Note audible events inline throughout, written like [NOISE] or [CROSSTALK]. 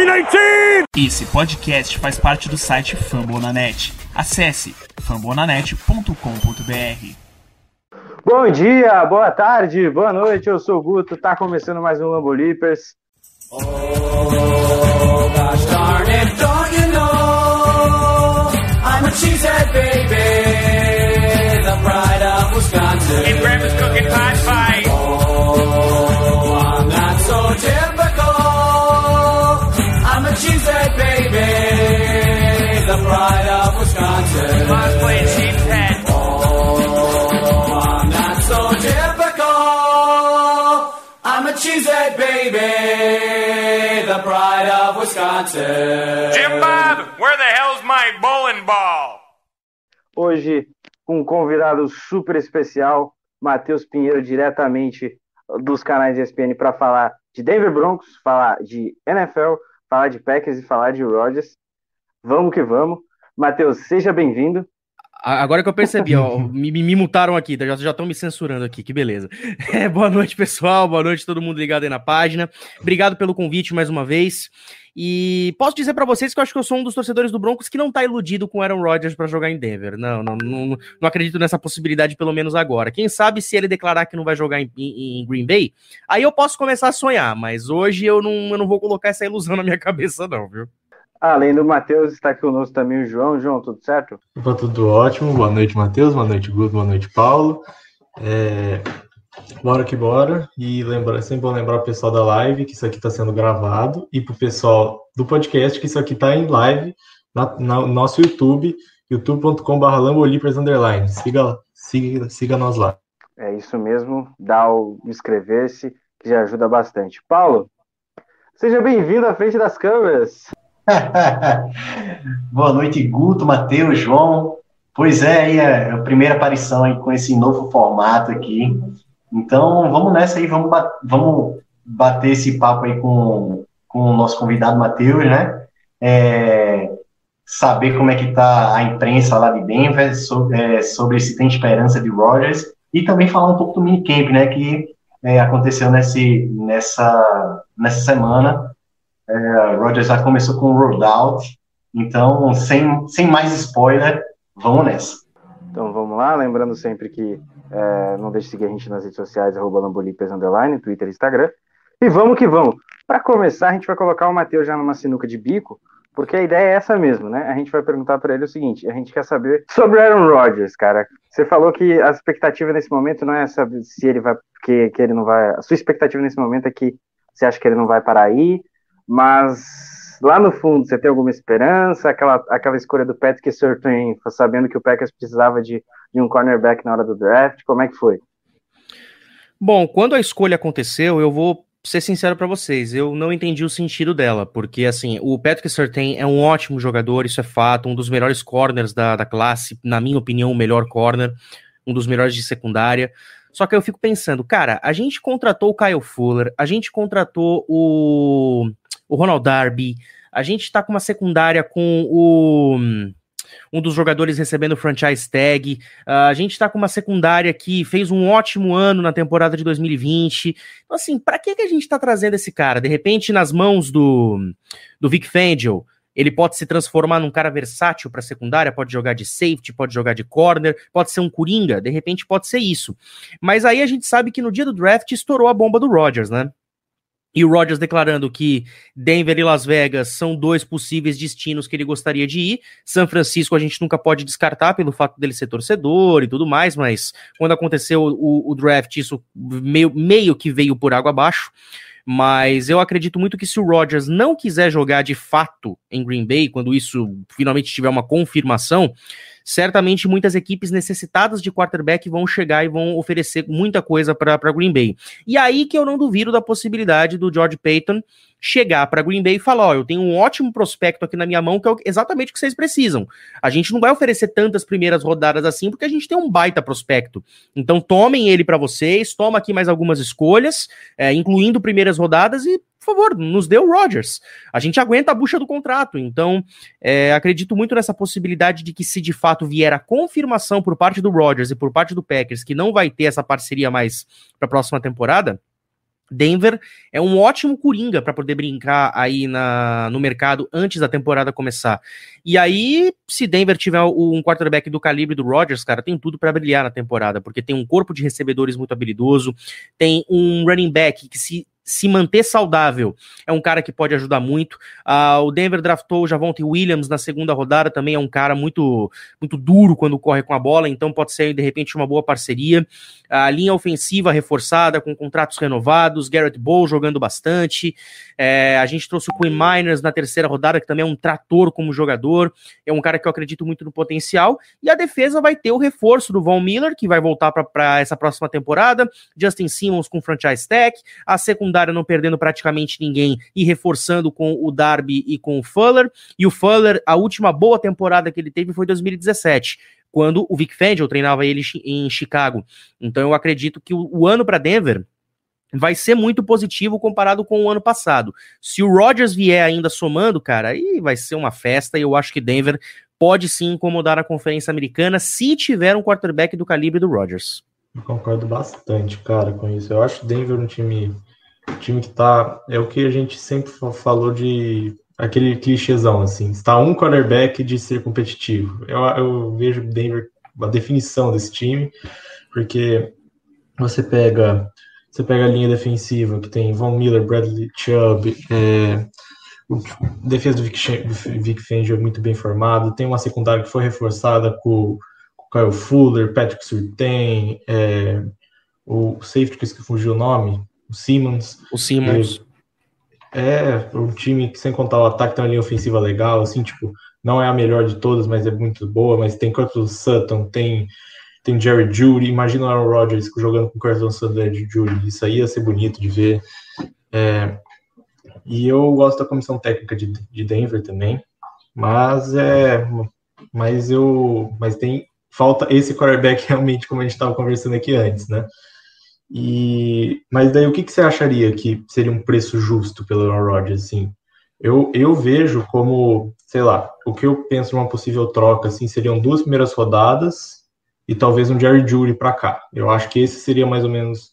319! Esse podcast faz parte do site Fambonanet. Acesse fambonanet.com.br. Bom dia, boa tarde, boa noite. Eu sou o Guto. Tá começando mais um Lambo Leapers. Oh, gosh darn it, don't you know? I'm a cheesehead baby, the pride of Wisconsin. Baby, the pride of Wisconsin. Jim Bob, where the hell's my bowling ball? Hoje, um convidado super especial, Matheus Pinheiro, diretamente dos canais ESPN, para falar de Denver Broncos, falar de NFL, falar de Packers e falar de Rodgers. Vamos que vamos. Matheus, seja bem-vindo. Agora que eu percebi, ó, [LAUGHS] me, me mutaram aqui, tá? já estão me censurando aqui, que beleza. [LAUGHS] É, boa noite, pessoal, boa noite todo mundo ligado aí na página. Obrigado pelo convite mais uma vez. E posso dizer para vocês que eu acho que eu sou um dos torcedores do Broncos que não tá iludido com Aaron Rodgers para jogar em Denver. Não, não, não, não, acredito nessa possibilidade, pelo menos agora. Quem sabe se ele declarar que não vai jogar em, em, em Green Bay, aí eu posso começar a sonhar, mas hoje eu não, eu não vou colocar essa ilusão na minha [LAUGHS] cabeça, não, viu? Além do Matheus, está aqui conosco também o João. João, tudo certo? Opa, tudo ótimo. Boa noite, Matheus. Boa noite, Guto. Boa noite, Paulo. É... Bora que bora. E lembra, é sempre bom lembrar o pessoal da live que isso aqui está sendo gravado e para o pessoal do podcast que isso aqui está em live na, no nosso YouTube, youtube.com.br underline. Siga, siga, siga nós lá. É isso mesmo. Dá o inscrever-se, que já ajuda bastante. Paulo, seja bem-vindo à frente das câmeras. [LAUGHS] Boa noite, Guto, Matheus, João. Pois é, aí é a primeira aparição aí com esse novo formato aqui. Então, vamos nessa aí, vamos, vamos bater esse papo aí com, com o nosso convidado Matheus, né? É, saber como é que tá a imprensa lá de Denver, sobre, é, sobre se tem esperança de Rogers, e também falar um pouco do minicamp, né? Que é, aconteceu nesse, nessa, nessa semana é, Rogers já começou com o rollout, então, sem, sem mais spoiler, vamos nessa. Então vamos lá, lembrando sempre que é, não deixe de seguir a gente nas redes sociais, arroba underline, Twitter Instagram. E vamos que vamos. Para começar, a gente vai colocar o Matheus já numa sinuca de bico, porque a ideia é essa mesmo, né? A gente vai perguntar para ele o seguinte: a gente quer saber sobre Aaron Rodgers, cara. Você falou que a expectativa nesse momento não é saber se ele vai, que, que ele não vai. A sua expectativa nesse momento é que você acha que ele não vai parar aí, mas lá no fundo, você tem alguma esperança? Aquela, aquela escolha do Patrick Surtain, sabendo que o Packers precisava de, de um cornerback na hora do draft, como é que foi? Bom, quando a escolha aconteceu, eu vou ser sincero para vocês, eu não entendi o sentido dela, porque assim, o Patrick Surtain é um ótimo jogador, isso é fato, um dos melhores corners da, da classe, na minha opinião, o melhor corner, um dos melhores de secundária. Só que eu fico pensando, cara, a gente contratou o Kyle Fuller, a gente contratou o o Ronald Darby. A gente está com uma secundária com o um dos jogadores recebendo franchise tag. Uh, a gente está com uma secundária que fez um ótimo ano na temporada de 2020. Então, assim, para que, que a gente está trazendo esse cara? De repente, nas mãos do, do Vic Fangio, ele pode se transformar num cara versátil para secundária, pode jogar de safety, pode jogar de corner, pode ser um coringa, de repente pode ser isso. Mas aí a gente sabe que no dia do draft estourou a bomba do Rodgers, né? E o Rodgers declarando que Denver e Las Vegas são dois possíveis destinos que ele gostaria de ir. São Francisco a gente nunca pode descartar pelo fato dele ser torcedor e tudo mais, mas quando aconteceu o, o draft, isso meio, meio que veio por água abaixo. Mas eu acredito muito que se o Rodgers não quiser jogar de fato em Green Bay, quando isso finalmente tiver uma confirmação, certamente muitas equipes necessitadas de quarterback vão chegar e vão oferecer muita coisa para Green Bay. E aí que eu não duvido da possibilidade do George Payton chegar para Green Bay e falar: Ó, eu tenho um ótimo prospecto aqui na minha mão que é exatamente o que vocês precisam. A gente não vai oferecer tantas primeiras rodadas assim porque a gente tem um baita prospecto. Então tomem ele para vocês, toma aqui mais algumas escolhas, é, incluindo primeiras rodadas e por favor, nos dê o Rodgers. A gente aguenta a bucha do contrato. Então, é, acredito muito nessa possibilidade de que, se de fato vier a confirmação por parte do Rodgers e por parte do Packers que não vai ter essa parceria mais para a próxima temporada, Denver é um ótimo coringa para poder brincar aí na, no mercado antes da temporada começar. E aí, se Denver tiver um quarterback do calibre do Rodgers, cara, tem tudo para brilhar na temporada, porque tem um corpo de recebedores muito habilidoso, tem um running back que se se manter saudável é um cara que pode ajudar muito. Uh, o Denver draftou o Javonte Williams na segunda rodada, também é um cara muito, muito duro quando corre com a bola, então pode ser de repente uma boa parceria. A linha ofensiva reforçada, com contratos renovados, Garrett Bowl jogando bastante. É, a gente trouxe o Quinn Miners na terceira rodada, que também é um trator como jogador, é um cara que eu acredito muito no potencial. E a defesa vai ter o reforço do Von Miller, que vai voltar para essa próxima temporada, Justin Simmons com franchise tag, a secundária secundária não perdendo praticamente ninguém e reforçando com o Darby e com o Fuller. E o Fuller, a última boa temporada que ele teve foi 2017 quando o Vic Fangio treinava ele em Chicago. Então eu acredito que o, ano para Denver vai ser muito positivo comparado com o ano passado. Se o Rodgers vier ainda somando, cara, aí vai ser uma festa e eu acho que Denver pode sim incomodar a conferência americana se tiver um quarterback do calibre do Rodgers. Eu concordo bastante, cara, com isso. Eu acho Denver um time time que tá. É o que a gente sempre falou de aquele clichêzão, assim. Está um quarterback de ser competitivo. Eu, eu vejo Denver a definição desse time, porque você pega. Você pega a linha defensiva que tem Von Miller, Bradley Chubb, é, o defesa do Vic, Vic Fangio é muito bem formado, tem uma secundária que foi reforçada com, com Kyle Fuller, Patrick Surtain, é, o safety que fugiu o nome, o Simmons. O Simmons. É, é um time que, sem contar o ataque, tem uma linha ofensiva legal, assim, tipo, não é a melhor de todas, mas é muito boa, mas tem Curtis Sutton, tem, tem Jerry Judy, imagina o Aaron Rodgers jogando com Curtis Sutton e Judy, isso aí ia ser bonito de ver. É, e eu gosto da comissão técnica de, de Denver também, mas é, mas eu, mas tem falta esse quarterback [LAUGHS] realmente, como a gente estava conversando aqui antes, né? E, mas daí o que, que você acharia que seria um preço justo pelo Aaron Rodgers, assim? Eu, eu vejo como, sei lá, o que eu penso numa possível troca, assim, seriam duas primeiras rodadas e talvez um Jerry Judy para cá. Eu acho que esse seria mais ou menos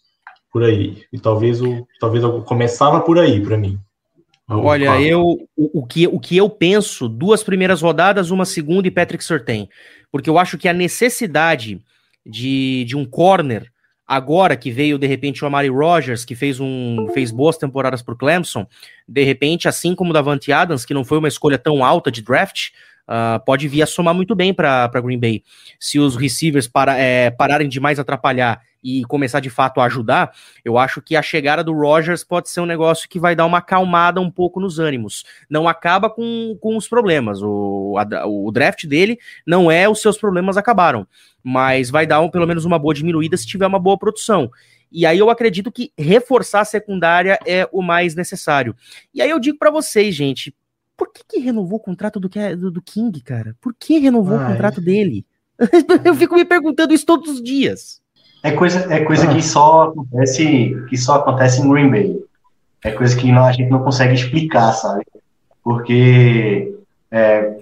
por aí. E talvez o talvez eu começava por aí para mim. Olha, eu o, o, que, o que eu penso, duas primeiras rodadas, uma segunda e Patrick Surtain. Porque eu acho que a necessidade de, de um corner Agora que veio, de repente, o Amari Rogers, que fez, um, fez boas temporadas para o Clemson, de repente, assim como o Davante Adams, que não foi uma escolha tão alta de draft, uh, pode vir a somar muito bem para Green Bay. Se os receivers para, é, pararem de mais atrapalhar e começar de fato a ajudar, eu acho que a chegada do Rogers pode ser um negócio que vai dar uma acalmada um pouco nos ânimos. Não acaba com, com os problemas. O, a, o draft dele não é os seus problemas acabaram mas vai dar um, pelo menos uma boa diminuída se tiver uma boa produção. E aí eu acredito que reforçar a secundária é o mais necessário. E aí eu digo para vocês, gente, por que, que renovou o contrato do, do, do King, cara? Por que renovou Ai. o contrato dele? [LAUGHS] eu fico me perguntando isso todos os dias. É coisa, é coisa ah. que só acontece que só acontece em Green Bay. É coisa que não, a gente não consegue explicar, sabe? Porque é,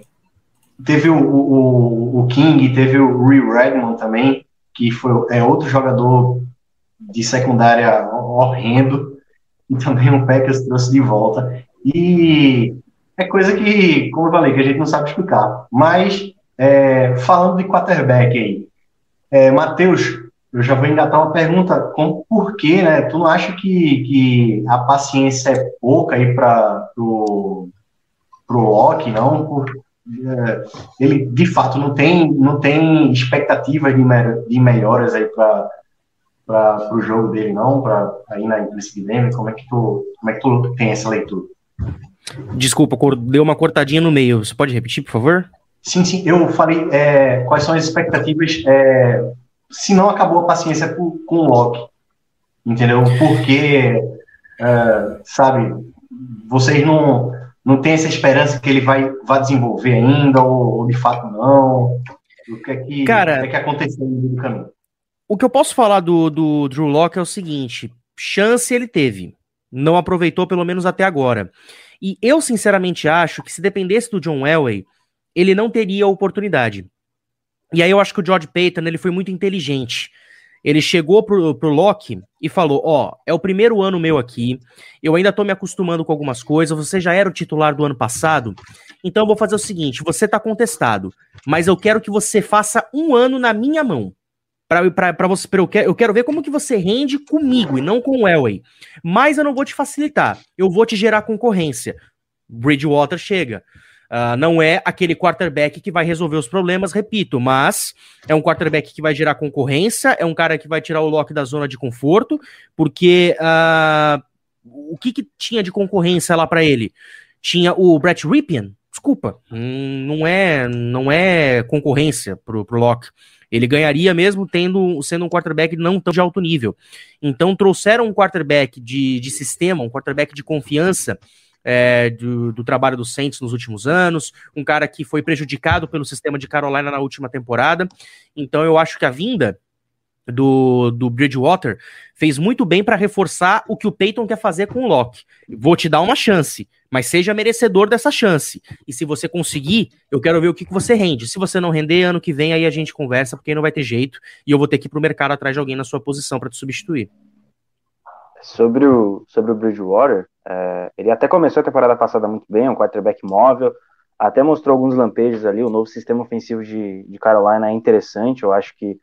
Teve o, o, o King, teve o Ree Redmond também, que foi, é outro jogador de secundária horrendo, e também o Packers trouxe de volta. E é coisa que, como eu falei, que a gente não sabe explicar. Mas, é, falando de quarterback aí, é, Matheus, eu já vou engatar uma pergunta, com por que, né? Tu não acha que, que a paciência é pouca aí para o pro Locke, não? Por, é, ele de fato não tem, não tem expectativas de, de melhoras aí para para o jogo dele, não? Para aí na nesse Denver, como é que tu como é que tu tem essa leitura? Desculpa, deu uma cortadinha no meio. Você pode repetir, por favor? Sim, sim. Eu falei é, quais são as expectativas. É, se não acabou a paciência com, com o Loki, entendeu? Porque, é, sabe, vocês não não tem essa esperança que ele vai, vai desenvolver ainda, ou, ou de fato não? O que é que, Cara, o que, é que aconteceu no meio do caminho? O que eu posso falar do, do Drew Locke é o seguinte: chance ele teve. Não aproveitou, pelo menos até agora. E eu, sinceramente, acho que se dependesse do John Elway, ele não teria oportunidade. E aí eu acho que o George Payton ele foi muito inteligente. Ele chegou pro, pro Locke e falou: Ó, oh, é o primeiro ano meu aqui, eu ainda tô me acostumando com algumas coisas, você já era o titular do ano passado, então eu vou fazer o seguinte: você tá contestado, mas eu quero que você faça um ano na minha mão. Para você, pra eu, quero, eu quero ver como que você rende comigo e não com o Elway. Mas eu não vou te facilitar, eu vou te gerar concorrência. Bridgewater chega. Uh, não é aquele quarterback que vai resolver os problemas, repito, mas é um quarterback que vai gerar concorrência, é um cara que vai tirar o Loki da zona de conforto, porque uh, o que, que, tinha de concorrência lá para ele? Tinha o Brett Ripien, desculpa, hum, não é não é concorrência pro, pro Locke. Ele ganharia mesmo tendo sendo um quarterback não tão de alto nível. Então trouxeram um quarterback de, de sistema, um quarterback de confiança é, do, do, trabalho do Saints nos últimos anos, um cara que foi prejudicado pelo sistema de Carolina na última temporada. Então eu acho que a vinda do, do Bridgewater fez muito bem para reforçar o que o Peyton quer fazer com o Locke. Vou te dar uma chance, mas seja merecedor dessa chance. E se você conseguir, eu quero ver o que, que você rende. Se você não render, ano que vem aí a gente conversa, porque não vai ter jeito, e eu vou ter que ir pro mercado atrás de alguém na sua posição para te substituir. Sobre o, sobre o Bridgewater, é, ele até começou a temporada passada muito bem, um quarterback móvel, até mostrou alguns lampejos ali. O novo sistema ofensivo de, de Carolina é interessante. Eu acho que,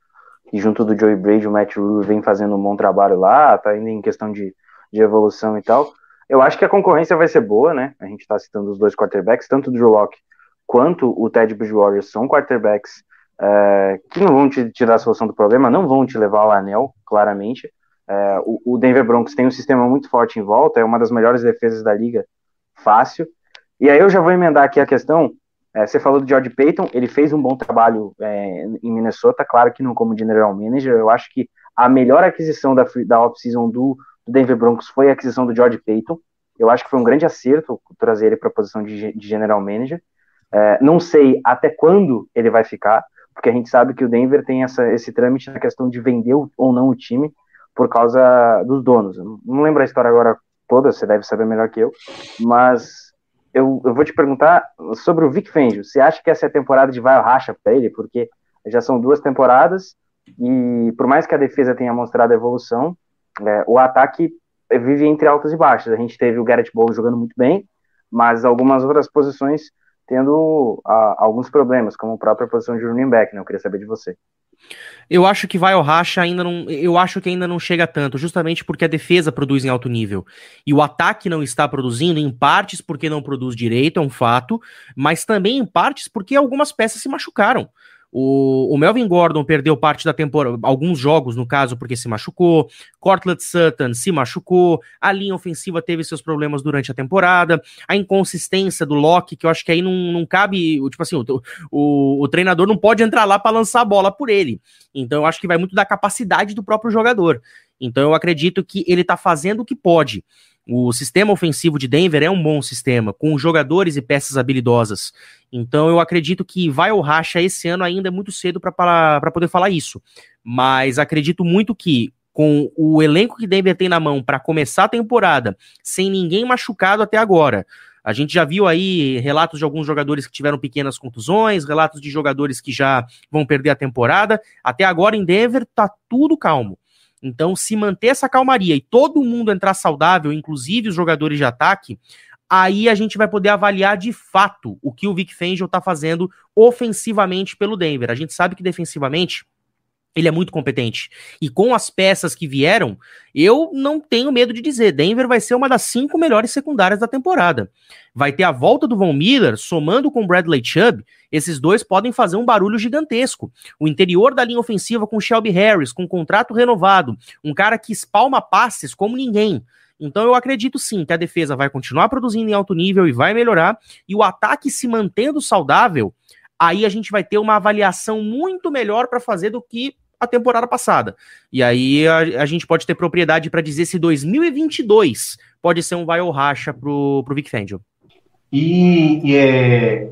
junto do Joey Brady, o Matt Rule vem fazendo um bom trabalho lá, tá indo em questão de, de evolução e tal. Eu acho que a concorrência vai ser boa, né? A gente está citando os dois quarterbacks, tanto o Drew Locke quanto o Ted Bridgewater são quarterbacks é, que não vão te tirar a solução do problema, não vão te levar ao anel, claramente. É, o, o, Denver Broncos tem um sistema muito forte em volta, é uma das melhores defesas da liga, fácil. E aí eu já vou emendar aqui a questão. É, você falou do George Payton, ele fez um bom trabalho é, em Minnesota, claro que não como general manager. Eu acho que a melhor aquisição da, da off-season do, do, Denver Broncos foi a aquisição do George Payton. Eu acho que foi um grande acerto trazer ele para a posição de, de, general manager. É, não sei até quando ele vai ficar, porque a gente sabe que o Denver tem essa, esse trâmite na questão de vender ou não o time por causa dos donos. Não lembro a história agora toda, você deve saber melhor que eu, mas eu, eu vou te perguntar sobre o Vic Fangio. Você acha que essa é a temporada de vai racha para ele? Porque já são duas temporadas e por mais que a defesa tenha mostrado evolução, é, o ataque vive entre altas e baixas. A gente teve o Garrett Bowles jogando muito bem, mas algumas outras posições tendo a, alguns problemas, como a própria posição de running back, né? Eu queria saber de você. Eu acho que vai ao racha ainda não. Eu acho que ainda não chega tanto, justamente porque a defesa produz em alto nível. E o ataque não está produzindo, em partes porque não produz direito, é um fato, mas também em partes porque algumas peças se machucaram. O, o, Melvin Gordon perdeu parte da temporada, alguns jogos, no caso, porque se machucou. Cortland Sutton se machucou. A linha ofensiva teve seus problemas durante a temporada. A inconsistência do Locke, que eu acho que aí não, não cabe. Tipo assim, o, o, o treinador não pode entrar lá para lançar a bola por ele. Então eu acho que vai muito da capacidade do próprio jogador. Então eu acredito que ele tá fazendo o que pode. O sistema ofensivo de Denver é um bom sistema, com jogadores e peças habilidosas. Então eu acredito que vai ou racha esse ano ainda é muito cedo para poder falar isso. Mas acredito muito que com o elenco que Denver tem na mão para começar a temporada, sem ninguém machucado até agora. A gente já viu aí relatos de alguns jogadores que tiveram pequenas contusões, relatos de jogadores que já vão perder a temporada. Até agora em Denver tá tudo calmo. Então, se manter essa calmaria e todo mundo entrar saudável, inclusive os jogadores de ataque, aí a gente vai poder avaliar de fato o que o Vic Fangio está fazendo ofensivamente pelo Denver. A gente sabe que defensivamente ele é muito competente. E com as peças que vieram, eu não tenho medo de dizer, Denver vai ser uma das cinco melhores secundárias da temporada. Vai ter a volta do Von Miller, somando com Bradley Chubb, esses dois podem fazer um barulho gigantesco. O interior da linha ofensiva com Shelby Harris, com contrato renovado, um cara que espalma passes como ninguém. Então eu acredito sim que a defesa vai continuar produzindo em alto nível e vai melhorar, e o ataque se mantendo saudável, aí a gente vai ter uma avaliação muito melhor para fazer do que a temporada passada. E aí a, a gente pode ter propriedade para dizer se 2022 pode ser um vai ou racha pro, pro Vic Fangio. E, e é,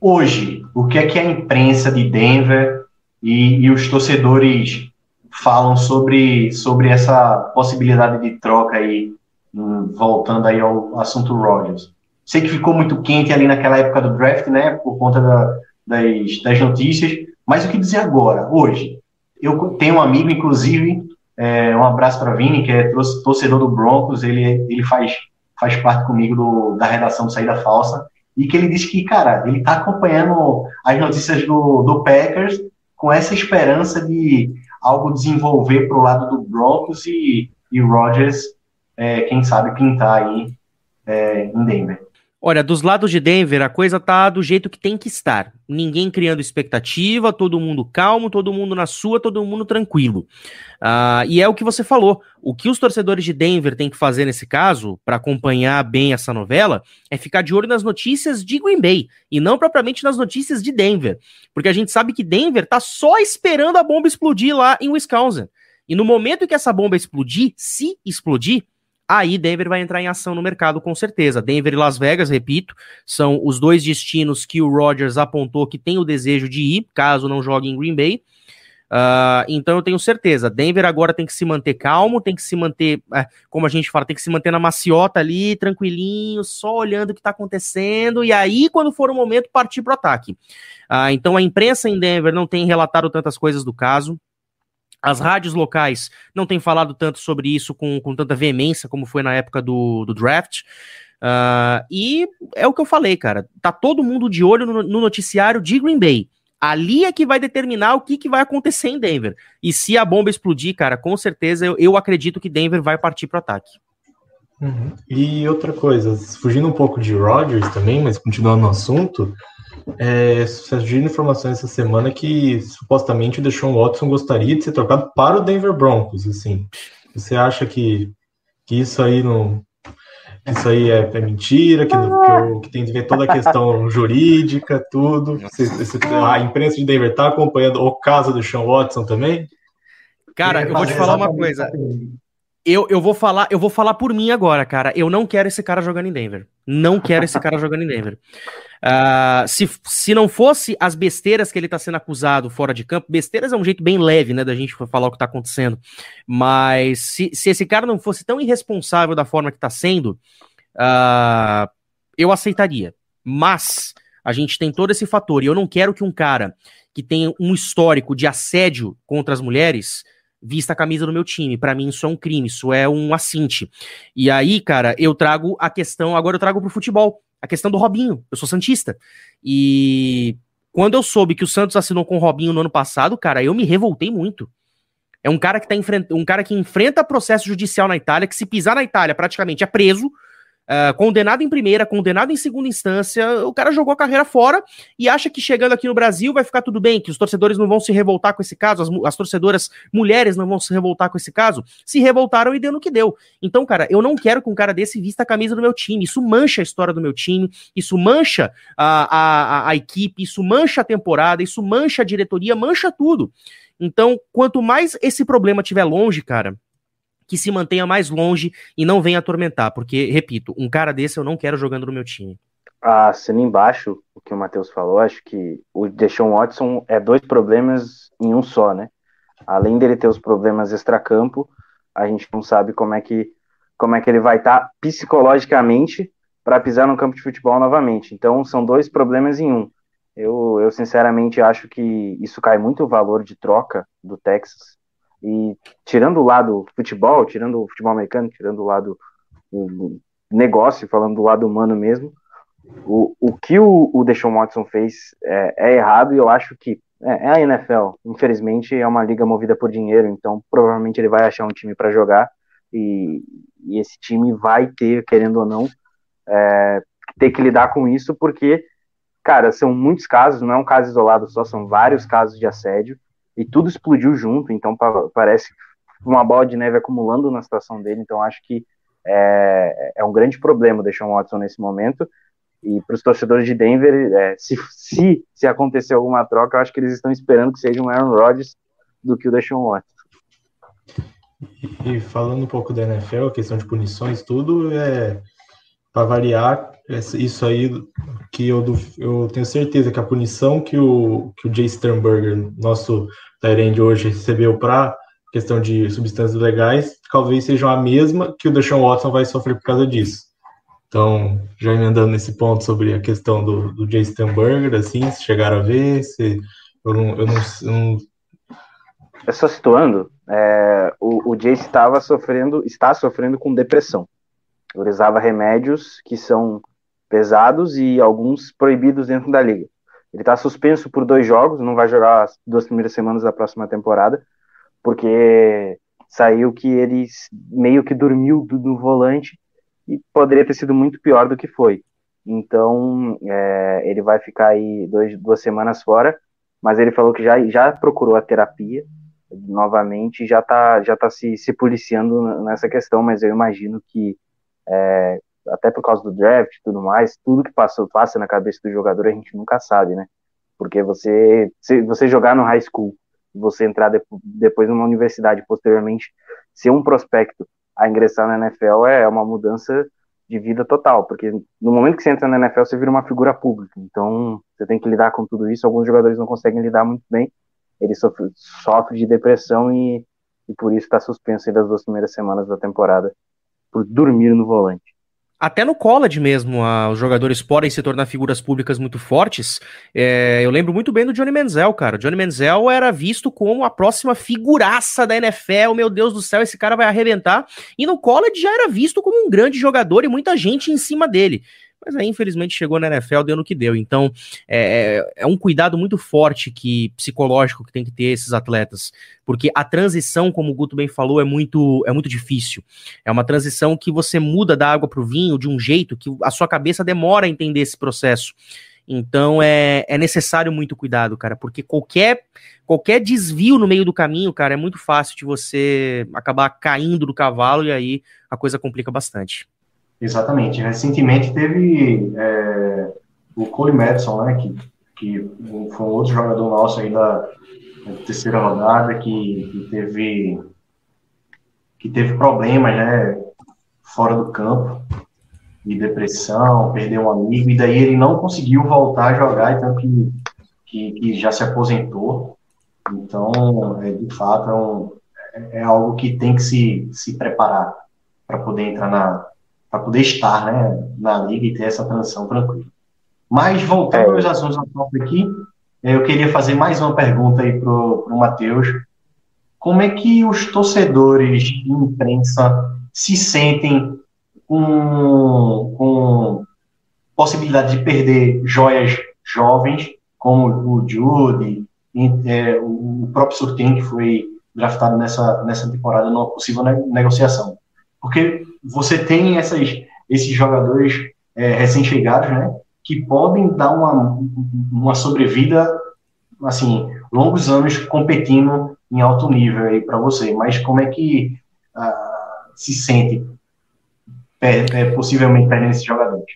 hoje, o que é que a imprensa de Denver e, e os torcedores falam sobre, sobre essa possibilidade de troca aí, hum, voltando aí ao assunto Rodgers? Sei que ficou muito quente ali naquela época do draft, né, por conta da, das, das notícias, mas o que dizer agora, hoje? Eu tenho um amigo, inclusive, é, um abraço para Vini, que é torcedor do Broncos, ele, ele faz, faz parte comigo do, da redação do Saída Falsa, e que ele disse que, cara, ele está acompanhando as notícias do, do Packers com essa esperança de algo desenvolver para o lado do Broncos e, e Rodgers, é, quem sabe, pintar aí é, em Denver. Olha, dos lados de Denver, a coisa tá do jeito que tem que estar. Ninguém criando expectativa, todo mundo calmo, todo mundo na sua, todo mundo tranquilo. Uh, e é o que você falou. O que os torcedores de Denver têm que fazer nesse caso, para acompanhar bem essa novela, é ficar de olho nas notícias de Green Bay e não propriamente nas notícias de Denver. Porque a gente sabe que Denver tá só esperando a bomba explodir lá em Wisconsin. E no momento que essa bomba explodir, se explodir, aí Denver vai entrar em ação no mercado com certeza. Denver e Las Vegas, repito, são os dois destinos que o Rodgers apontou que tem o desejo de ir, caso não jogue em Green Bay. Uh, então eu tenho certeza, Denver agora tem que se manter calmo, tem que se manter, é, como a gente fala, tem que se manter na maciota ali, tranquilinho, só olhando o que está acontecendo, e aí, quando for o momento, partir para o ataque. Uh, então a imprensa em Denver não tem relatado tantas coisas do caso. As rádios locais não têm falado tanto sobre isso com, com tanta veemência como foi na época do, do draft. Uh, e é o que eu falei, cara. Tá todo mundo de olho no, no, noticiário de Green Bay. Ali é que vai determinar o que, que vai acontecer em Denver. E se a bomba explodir, cara, com certeza eu, eu acredito que Denver vai partir para o ataque. Uhum. E outra coisa, fugindo um pouco de Rodgers também, mas continuando no assunto, é, surgiram informações essa semana que supostamente o Deshaun Watson gostaria de ser trocado para o Denver Broncos. Assim, você acha que, que isso aí não que isso aí é, é mentira, que, que, que, tem que ver toda a questão [LAUGHS] jurídica, tudo. a imprensa de Denver está acompanhando o caso do Sean Watson também? Cara, eu vou te falar uma coisa. Eu, eu vou falar, eu vou falar por mim agora, cara. Eu não quero esse cara jogando em Denver. Não quero esse cara jogando em Denver. Uh, se, se não fosse as besteiras que ele está sendo acusado fora de campo, besteiras é um jeito bem leve, né, da gente falar o que está acontecendo. Mas se, se esse cara não fosse tão irresponsável da forma que está sendo, uh, eu aceitaria. Mas a gente tem todo esse fator, e eu não quero que um cara que tem um histórico de assédio contra as mulheres vista a camisa do meu time. Para mim, isso é um crime, isso é um assinte. E aí, cara, eu trago a questão, agora eu trago pro futebol a questão do Robinho. Eu sou Santista. E quando eu soube que o Santos assinou com o Robinho no ano passado, cara, eu me revoltei muito. É um cara que tá enfrent... um cara que enfrenta processo judicial na Itália, que se pisar na Itália praticamente é preso, Uh, condenado em primeira, condenado em segunda instância, o cara jogou a carreira fora e acha que chegando aqui no Brasil vai ficar tudo bem, que os torcedores não vão se revoltar com esse caso, as, as torcedoras mulheres não vão se revoltar com esse caso. Se revoltaram e deu no que deu. Então, cara, eu não quero que um cara desse vista a camisa do meu time. Isso mancha a história do meu time, isso mancha a, a, a equipe, isso mancha a temporada, isso mancha a diretoria, mancha tudo. Então, quanto mais esse problema estiver longe, cara, que se mantenha mais longe e não venha atormentar, porque, repito, um cara desse eu não quero jogando no meu time. Assina embaixo o que o Matheus falou, acho que o Deshaun Watson é dois problemas em um só, né? Além dele ter os problemas extracampo, a gente não sabe como é que, como é que ele vai estar tá psicologicamente para pisar no campo de futebol novamente. Então, são dois problemas em um. Eu, eu sinceramente acho que isso cai muito o valor de troca do Texas e tirando o lado futebol, tirando o futebol americano, tirando o lado o negócio, falando do lado humano mesmo, o, o que o, o Deshaun Watson fez é, é errado e eu acho que é, é, a NFL. Infelizmente é uma liga movida por dinheiro, então provavelmente ele vai achar um time para jogar e, e, esse time vai ter, querendo ou não, é, ter que lidar com isso porque, cara, são muitos casos, não é um caso isolado só, são vários casos de assédio e tudo explodiu junto, então parece uma bola de neve acumulando na situação dele, então acho que é, é um grande problema o Watson nesse momento, e para os torcedores de Denver, é, se, se, se acontecer alguma troca, eu acho que eles estão esperando que seja um Aaron Rodgers do que o Deshaun Watson. E, falando um pouco da NFL, a questão de punições, tudo, é para variar, isso aí que eu, eu tenho certeza que a punição que o, que o Jay Sternberger, nosso Tyrande hoje, recebeu para questão de substâncias legais, talvez seja a mesma que o Deshaun Watson vai sofrer por causa disso. Então, já emendando nesse ponto sobre a questão do, do Jay Sternberger, assim, se chegaram a ver, se, eu, não, eu, não, eu não é só situando, é, o, o Jace estava sofrendo, está sofrendo com depressão. Usava remédios que são pesados e alguns proibidos dentro da liga. Ele está suspenso por dois jogos, não vai jogar as duas primeiras semanas da próxima temporada, porque saiu que ele meio que dormiu do, do volante e poderia ter sido muito pior do que foi. Então, é, ele vai ficar aí dois, duas semanas fora, mas ele falou que já, já procurou a terapia novamente, já está já tá se, se policiando nessa questão, mas eu imagino que, é, até por causa do draft e tudo mais, tudo que passou, passa na cabeça do jogador a gente nunca sabe, né? Porque você, se você jogar no high school, você entrar de, depois numa universidade, posteriormente ser um prospecto a ingressar na NFL é uma mudança de vida total, porque no momento que você entra na NFL, você vira uma figura pública, então você tem que lidar com tudo isso, alguns jogadores não conseguem lidar muito bem, ele sofre, sofre de depressão e, e por isso está suspenso das duas primeiras semanas da temporada, por dormir no volante até no college mesmo, a, os jogadores podem se tornar figuras públicas muito fortes. É, eu lembro muito bem do Johnny Manziel, cara. O Johnny Manziel era visto como a próxima figuraça da NFL. Meu Deus do céu, esse cara vai arrebentar. E no college já era visto como um grande jogador e muita gente em cima dele mas aí infelizmente chegou na NFL, deu no que deu. Então é, é, é um cuidado muito forte que psicológico que tem que ter esses atletas, porque a transição, como o Guto bem falou, é muito é muito difícil. É uma transição que você muda da água para o vinho de um jeito que a sua cabeça demora a entender esse processo. Então é, é necessário muito cuidado, cara, porque qualquer qualquer desvio no meio do caminho, cara, é muito fácil de você acabar caindo do cavalo e aí a coisa complica bastante. Exatamente. Recentemente teve é, o Cole Madison, né, que, que foi um outro jogador nosso aí da, da terceira rodada, que, que, teve que teve problemas, né, fora do campo, de depressão, perdeu um amigo, e daí ele não conseguiu voltar a jogar, então que, que, que já se aposentou. Então, é, de fato, é, um, é, é algo que tem que se, se preparar para poder entrar na, para poder estar né, na liga e ter essa transição tranquila. Mas, voltando é. aos assuntos aqui, eu queria fazer mais uma pergunta aí para o Matheus. Como é que os torcedores de imprensa se sentem com, com possibilidade de perder joias jovens, como o Judy, é, o próprio Surtain, que foi draftado nessa, nessa temporada numa possível negociação? Porque você tem essas, esses jogadores é, recém-chegados, né, que podem dar uma, uma sobrevida, assim, longos anos competindo em alto nível aí para você. Mas como é que uh, se sente é, possivelmente perdendo esses jogadores?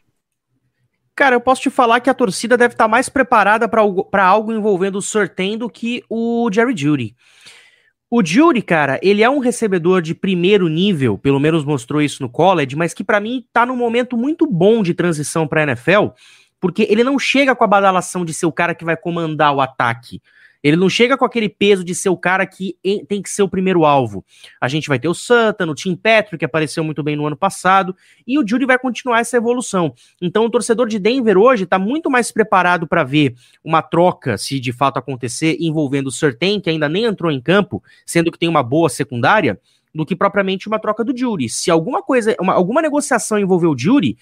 Cara, eu posso te falar que a torcida deve estar mais preparada para algo envolvendo o sorteio do que o Jerry Judy. O Jury, cara, ele é um recebedor de primeiro nível, pelo menos mostrou isso no college, mas que para mim tá num momento muito bom de transição para NFL, porque ele não chega com a badalação de ser o cara que vai comandar o ataque. Ele não chega com aquele peso de ser o cara que tem que ser o primeiro alvo. A gente vai ter o Sutton, o Tim Patrick, que apareceu muito bem no ano passado, e o Judy vai continuar essa evolução. Então, o torcedor de Denver hoje está muito mais preparado para ver uma troca, se de fato acontecer, envolvendo o Surtain, que ainda nem entrou em campo, sendo que tem uma boa secundária, do que propriamente uma troca do Judy. Se alguma coisa, uma, alguma negociação envolver o Judy,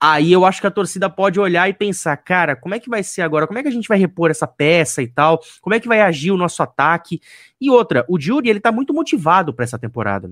Aí eu acho que a torcida pode olhar e pensar, cara, como é que vai ser agora? Como é que a gente vai repor essa peça e tal? Como é que vai agir o nosso ataque? E outra, o Jury, ele tá muito motivado para essa temporada.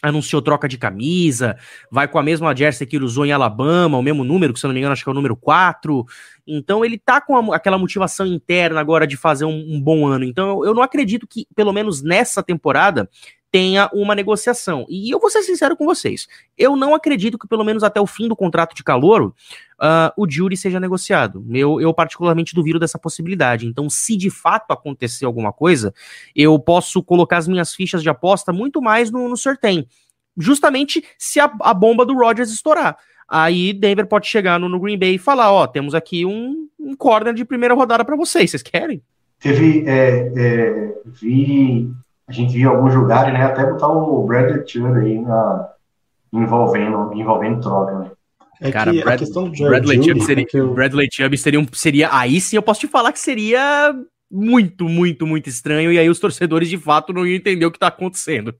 Anunciou troca de camisa, vai com a mesma jersey que ele usou em Alabama, o mesmo número, que se eu não me engano, acho que é o número 4. Então ele tá com a, aquela motivação interna agora de fazer um, um bom ano. Então eu, eu não acredito que, pelo menos nessa temporada, tenha uma negociação. E eu vou ser sincero com vocês, eu não acredito que pelo menos até o fim do contrato de calor uh, o Jury seja negociado. Eu, eu particularmente duvido dessa possibilidade. Então, se de fato acontecer alguma coisa, eu posso colocar as minhas fichas de aposta muito mais no, no. Justamente se a, a bomba do Rodgers estourar. Aí Denver pode chegar no, no Green Bay e falar: ó, temos aqui um, um corner de primeira rodada para vocês, vocês querem? Teve, é, é, vi a gente viu alguns lugares, né, até botar o Bradley Chubb aí na, envolvendo, envolvendo troca, né? É Cara, que Brad, Bradley, Chubb seria, Bradley Chubb seria um, seria, aí sim eu posso te falar que seria muito, muito, muito estranho, e aí os torcedores de fato não iam entender o que tá acontecendo.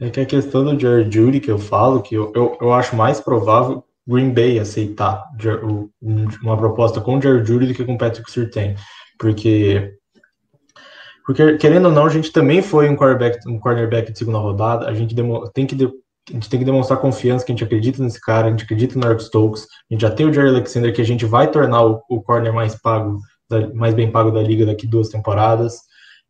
É que a questão do Jared Judy que eu falo, que eu, eu, eu acho mais provável Green Bay aceitar uma proposta com o Jared Judy do que com o Patrick Surtain. Porque, porque, querendo ou não, a gente também foi um quarterback, um cornerback de segunda rodada, a gente tem que a gente tem que demonstrar confiança que a gente acredita nesse cara, a gente acredita no Eric Stokes, a gente já tem o Jerry Alexander que a gente vai tornar o, o corner mais pago, da, mais bem pago da liga daqui duas temporadas.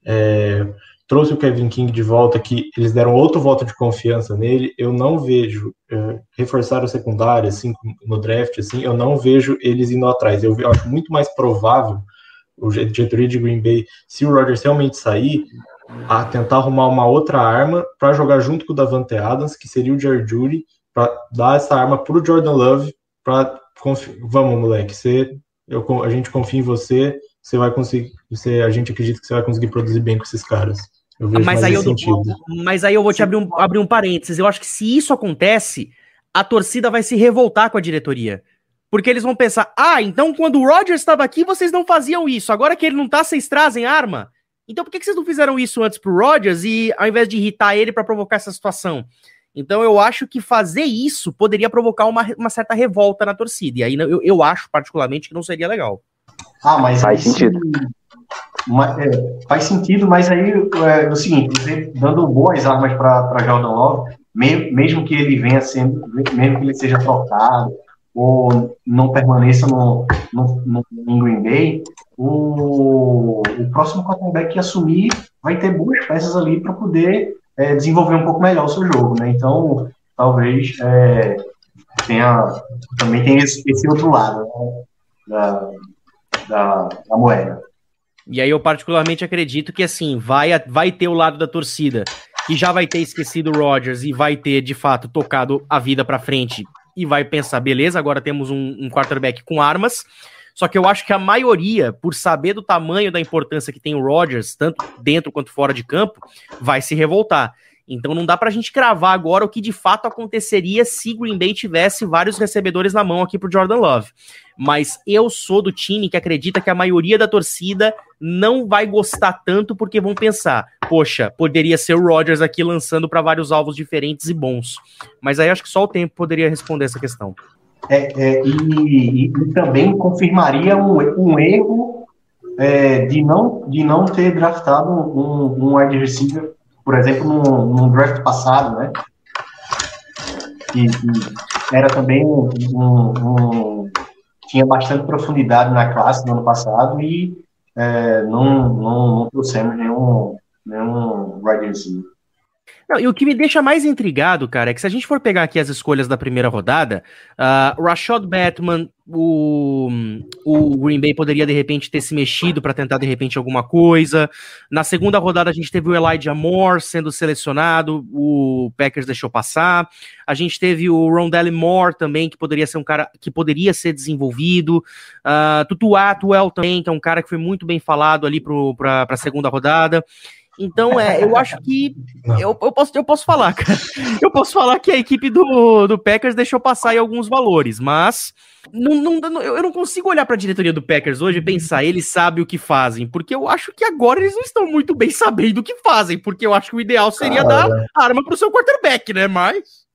É, trouxe o Kevin King de volta, que eles deram outro voto de confiança nele. Eu não vejo é, reforçar o secundário assim no draft, assim, eu não vejo eles indo atrás. Eu, eu acho muito mais provável o diretoria de Green Bay, se o Rodgers realmente sair, a tentar arrumar uma outra arma para jogar junto com o Davante Adams, que seria o Jerry Judy, para dar essa arma para o Jordan Love, para vamos moleque, você, eu, a gente confia em você, você vai conseguir, você, a gente acredita que você vai conseguir produzir bem com esses caras. mas, aí eu, mas aí eu vou te abrir um, abrir um parênteses. Eu acho que se isso acontece, a torcida vai se revoltar com a diretoria. Porque eles vão pensar: ah, então quando o Roger estava aqui, vocês não faziam isso. Agora que ele não tá, vocês trazem arma? Então por que, vocês não fizeram isso antes pro Rodgers e ao invés de irritar ele para provocar essa situação? Então eu acho que fazer isso poderia provocar uma, uma certa revolta na torcida. E aí eu, eu acho particularmente que não seria legal. Ah, mas faz sentido. Mas, é, faz sentido, mas aí é, o seguinte, você dando boas armas para Jordan Love, mesmo que ele venha sendo, mesmo que ele seja trocado, ou não permaneça no, no, no Green Bay, o, o próximo quarterback que assumir vai ter boas peças ali para poder é, desenvolver um pouco melhor o seu jogo, né? Então, talvez é, tenha, também tem esse, esse outro lado né? da, da, da, moeda. E aí eu particularmente acredito que assim vai, vai ter o lado da torcida que já vai ter esquecido o Rodgers e vai ter de fato tocado a vida para frente e vai pensar, beleza, agora temos um, um quarterback com armas. Só que eu acho que a maioria, por saber do tamanho da importância que tem o Rodgers, tanto dentro quanto fora de campo, vai se revoltar. Então não dá pra gente cravar agora o que de fato aconteceria se Green Bay tivesse vários recebedores na mão aqui pro Jordan Love. Mas eu sou do time que acredita que a maioria da torcida não vai gostar tanto porque vão pensar, poxa, poderia ser o Rodgers aqui lançando para vários alvos diferentes e bons. Mas aí acho que só o tempo poderia responder essa questão. É, é, e, e, e, também confirmaria um, um erro é, de, não, de não ter draftado um, um wide receiver por exemplo, no, no draft passado, né? Que, que era também um, um, um, tinha bastante profundidade na classe no ano passado e é, não, não, não trouxemos nenhum, nenhum wide. Não, e o que me deixa mais intrigado, cara, é que se a gente for pegar aqui as escolhas da primeira rodada, uh, Rashad Batman, o, o Green Bay poderia de repente ter se mexido para tentar de repente alguma coisa. Na segunda rodada a gente teve o Elijah Moore sendo selecionado, o Packers deixou passar. A gente teve o Rondell Moore também, que poderia ser um cara que poderia ser desenvolvido. Uh, Tutu Atwell também, que é um cara que foi muito bem falado ali para a segunda rodada. Então, é, eu acho que. Eu, eu, posso, eu posso falar, cara. Eu posso falar que a equipe do, do Packers deixou passar aí alguns valores, mas não, não, eu não consigo olhar para a diretoria do Packers hoje e pensar, eles sabem o que fazem, porque eu acho que agora eles não estão muito bem sabendo o que fazem, porque eu acho que o ideal seria cara, dar arma para o seu quarterback, né? Mas.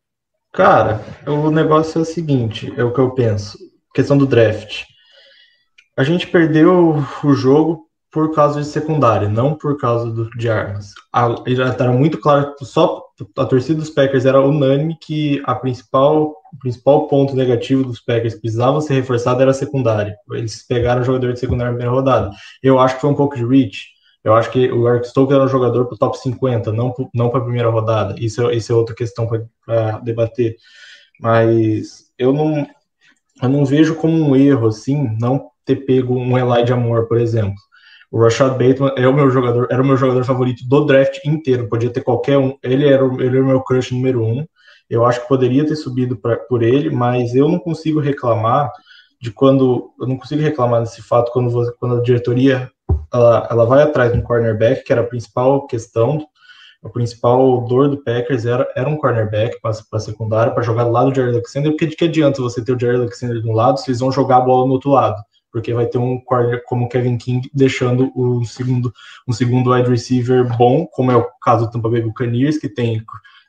Cara, o negócio é o seguinte: é o que eu penso. Questão do draft. A gente perdeu o jogo por causa de secundária, não por causa do, de armas. Já era muito claro, só a torcida dos Packers era unânime que a principal, o principal ponto negativo dos Packers que precisava ser reforçado era a secundária. Eles pegaram o jogador de secundária na primeira rodada. Eu acho que foi um pouco de reach. Eu acho que o Eric Stokes era um jogador para o top 50, não, não para a primeira rodada. Isso, é, isso é outra questão para debater. Mas eu não, eu não vejo como um erro assim não ter pego um Elijah Moore, por exemplo o Rashad Bateman é o meu jogador, era o meu jogador favorito do draft inteiro. Podia ter qualquer um. Ele era, o, ele era o meu crush número um. Eu acho que poderia ter subido pra, por ele, mas eu não consigo reclamar de quando. Eu não consigo reclamar desse fato quando, você, quando a diretoria ela, ela vai atrás de um cornerback, que era a principal questão, a principal dor do Packers era, era um cornerback para a secundária, para jogar do lado do Jerry Alexander, porque de que adianta você ter o Jerry Alexander de um lado se eles vão jogar a bola no outro lado? Porque vai ter um corner como Kevin King deixando um segundo, um segundo wide receiver bom, como é o caso do Tampa Bay Buccaneers, que tem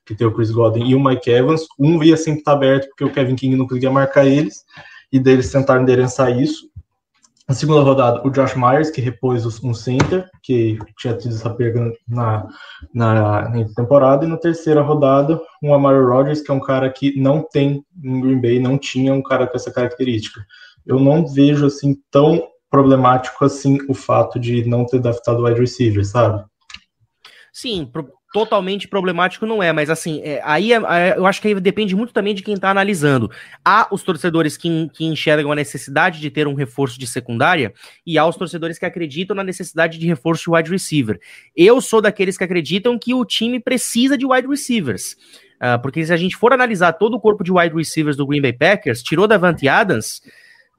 que tem o Chris Godwin e o Mike Evans. Um ia sempre estar aberto porque o Kevin King não conseguia marcar eles, e deles tentaram endereçar isso. Na segunda rodada, o Josh Myers, que repôs um center, que tinha tido essa perda na, na, na, temporada. E na terceira rodada, um Amari Rodgers, que é um cara que não tem em Green Bay, não tinha um cara com essa característica. Eu não vejo assim tão problemático assim o fato de não ter draftado wide receiver, sabe? Sim, totalmente problemático não é, mas assim, é, aí é, é, eu acho que aí depende muito também de quem está analisando. Há os torcedores que, que enxergam a necessidade de ter um reforço de secundária e há os torcedores que acreditam na necessidade de reforço de wide receiver. Eu sou daqueles que acreditam que o time precisa de wide receivers. Uh, porque se a gente for analisar todo o corpo de wide receivers do Green Bay Packers, tirou Davante Adams,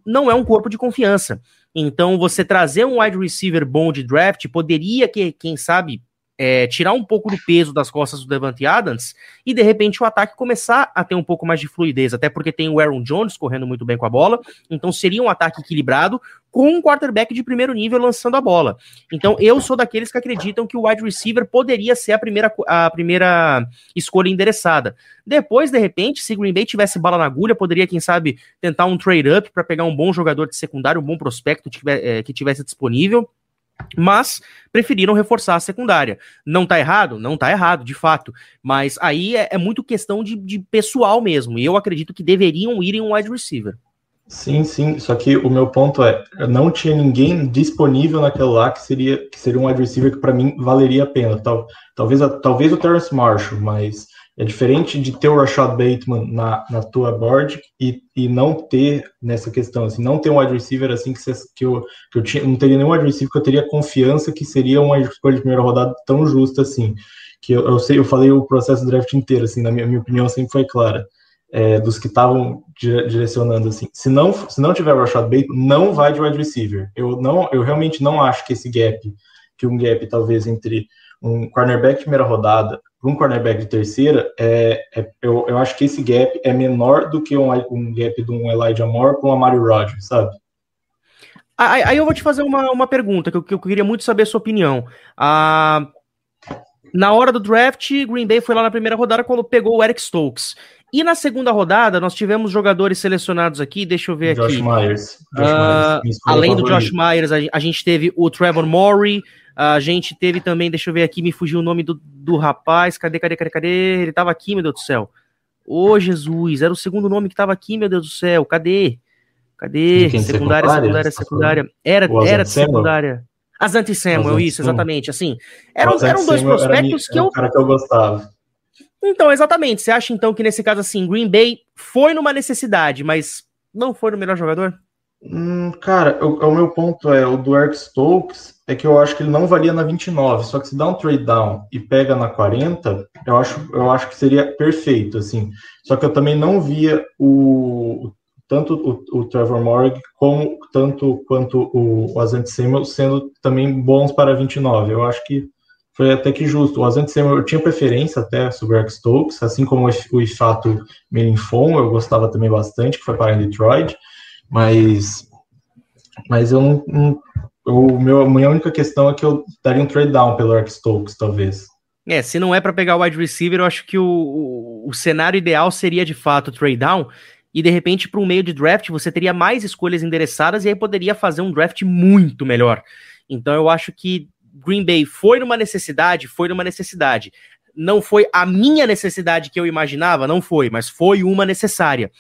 não é um corpo de confiança. Então, você trazer um wide receiver bom de draft poderia, que, quem sabe, é, tirar um pouco do peso das costas do Devante Adams e de repente o ataque começar a ter um pouco mais de fluidez, até porque tem o Aaron Jones correndo muito bem com a bola, então seria um ataque equilibrado com um quarterback de primeiro nível lançando a bola. Então eu sou daqueles que acreditam que o wide receiver poderia ser a primeira, a primeira escolha endereçada. Depois, de repente, se Green Bay tivesse bala na agulha, poderia, quem sabe, tentar um trade-up para pegar um bom jogador de secundário, um bom prospecto é, que tivesse disponível mas preferiram reforçar a secundária. Não tá errado? Não tá errado, de fato. Mas aí é, é muito questão de, de, pessoal mesmo. E eu acredito que deveriam ir em um wide receiver. Sim, sim. Só que o meu ponto é, não tinha ninguém disponível naquele lá que seria, que seria um wide receiver que para mim valeria a pena. Tal, talvez, talvez o Terrence Marshall, mas é diferente de ter o Rashad Bateman na, na tua board e, e não ter nessa questão, assim, não ter um wide receiver assim que, você, que, eu, que eu tinha, não teria nenhum wide receiver que eu teria confiança que seria uma escolha de primeira rodada tão justa assim. Que eu, eu sei, eu falei o processo do draft inteiro, assim, na minha, minha opinião sempre foi clara. É, dos que estavam direcionando assim. Se não, se não tiver Rashad Bateman, não vai de wide receiver. Eu não, eu realmente não acho que esse gap, que um gap talvez entre um cornerback de primeira rodada para um cornerback de terceira, é, é, eu, eu acho que esse gap é menor do que um, um gap de um Elijah Moore para um Amari Rodgers, sabe? Aí, aí, eu vou te fazer uma, uma pergunta que eu, que eu queria muito saber a sua opinião. Ah, na hora do draft, Green Bay foi lá na primeira rodada quando pegou o Eric Stokes. E na segunda rodada, nós tivemos jogadores selecionados aqui, deixa eu ver Josh aqui. Myers. Josh uh, Myers além do Josh Myers, a, a, gente teve o Trevor Murray, a gente teve também, deixa eu ver aqui, me fugiu o nome do, do rapaz. Cadê, cadê, cadê, cadê? Ele tava aqui, meu Deus do céu. Ô, oh, Jesus, era o segundo nome que tava aqui, meu Deus do céu. Cadê? Cadê? Secundária, secundária, secundária. Era, era de secundária. As anti-Samuel, isso, exatamente. Assim, eram, eram dois prospectos que eu. cara que eu gostava. Então, exatamente. Você acha então que nesse caso, assim, Green Bay foi numa necessidade, mas não foi no melhor jogador? Hum, cara, o, o, meu ponto é o do Eric Stokes é que eu acho que ele não valia na 29, só que se dá um trade down e pega na 40, eu acho, eu acho que seria perfeito, assim. Só que eu também não via o tanto o, o Trevor Morgan como tanto quanto o, o Azante Samuel sendo também bons para 29. Eu acho que foi até que justo. O Azante Samuel eu tinha preferência até sobre o Eric Stokes, assim como o, o Ifato Melinfon, eu gostava também bastante, que foi para Detroit. Mas, mas eu não, não o meu, a minha única questão é que eu daria um trade down pelo Eric Stokes, talvez. É, se não é para pegar o wide receiver, eu acho que o, o, o, cenário ideal seria de fato trade down. E de repente, para um meio de draft, você teria mais escolhas endereçadas e aí poderia fazer um draft muito melhor. Então eu acho que Green Bay foi numa necessidade, foi numa necessidade. Não foi a minha necessidade que eu imaginava, não foi, mas foi uma necessária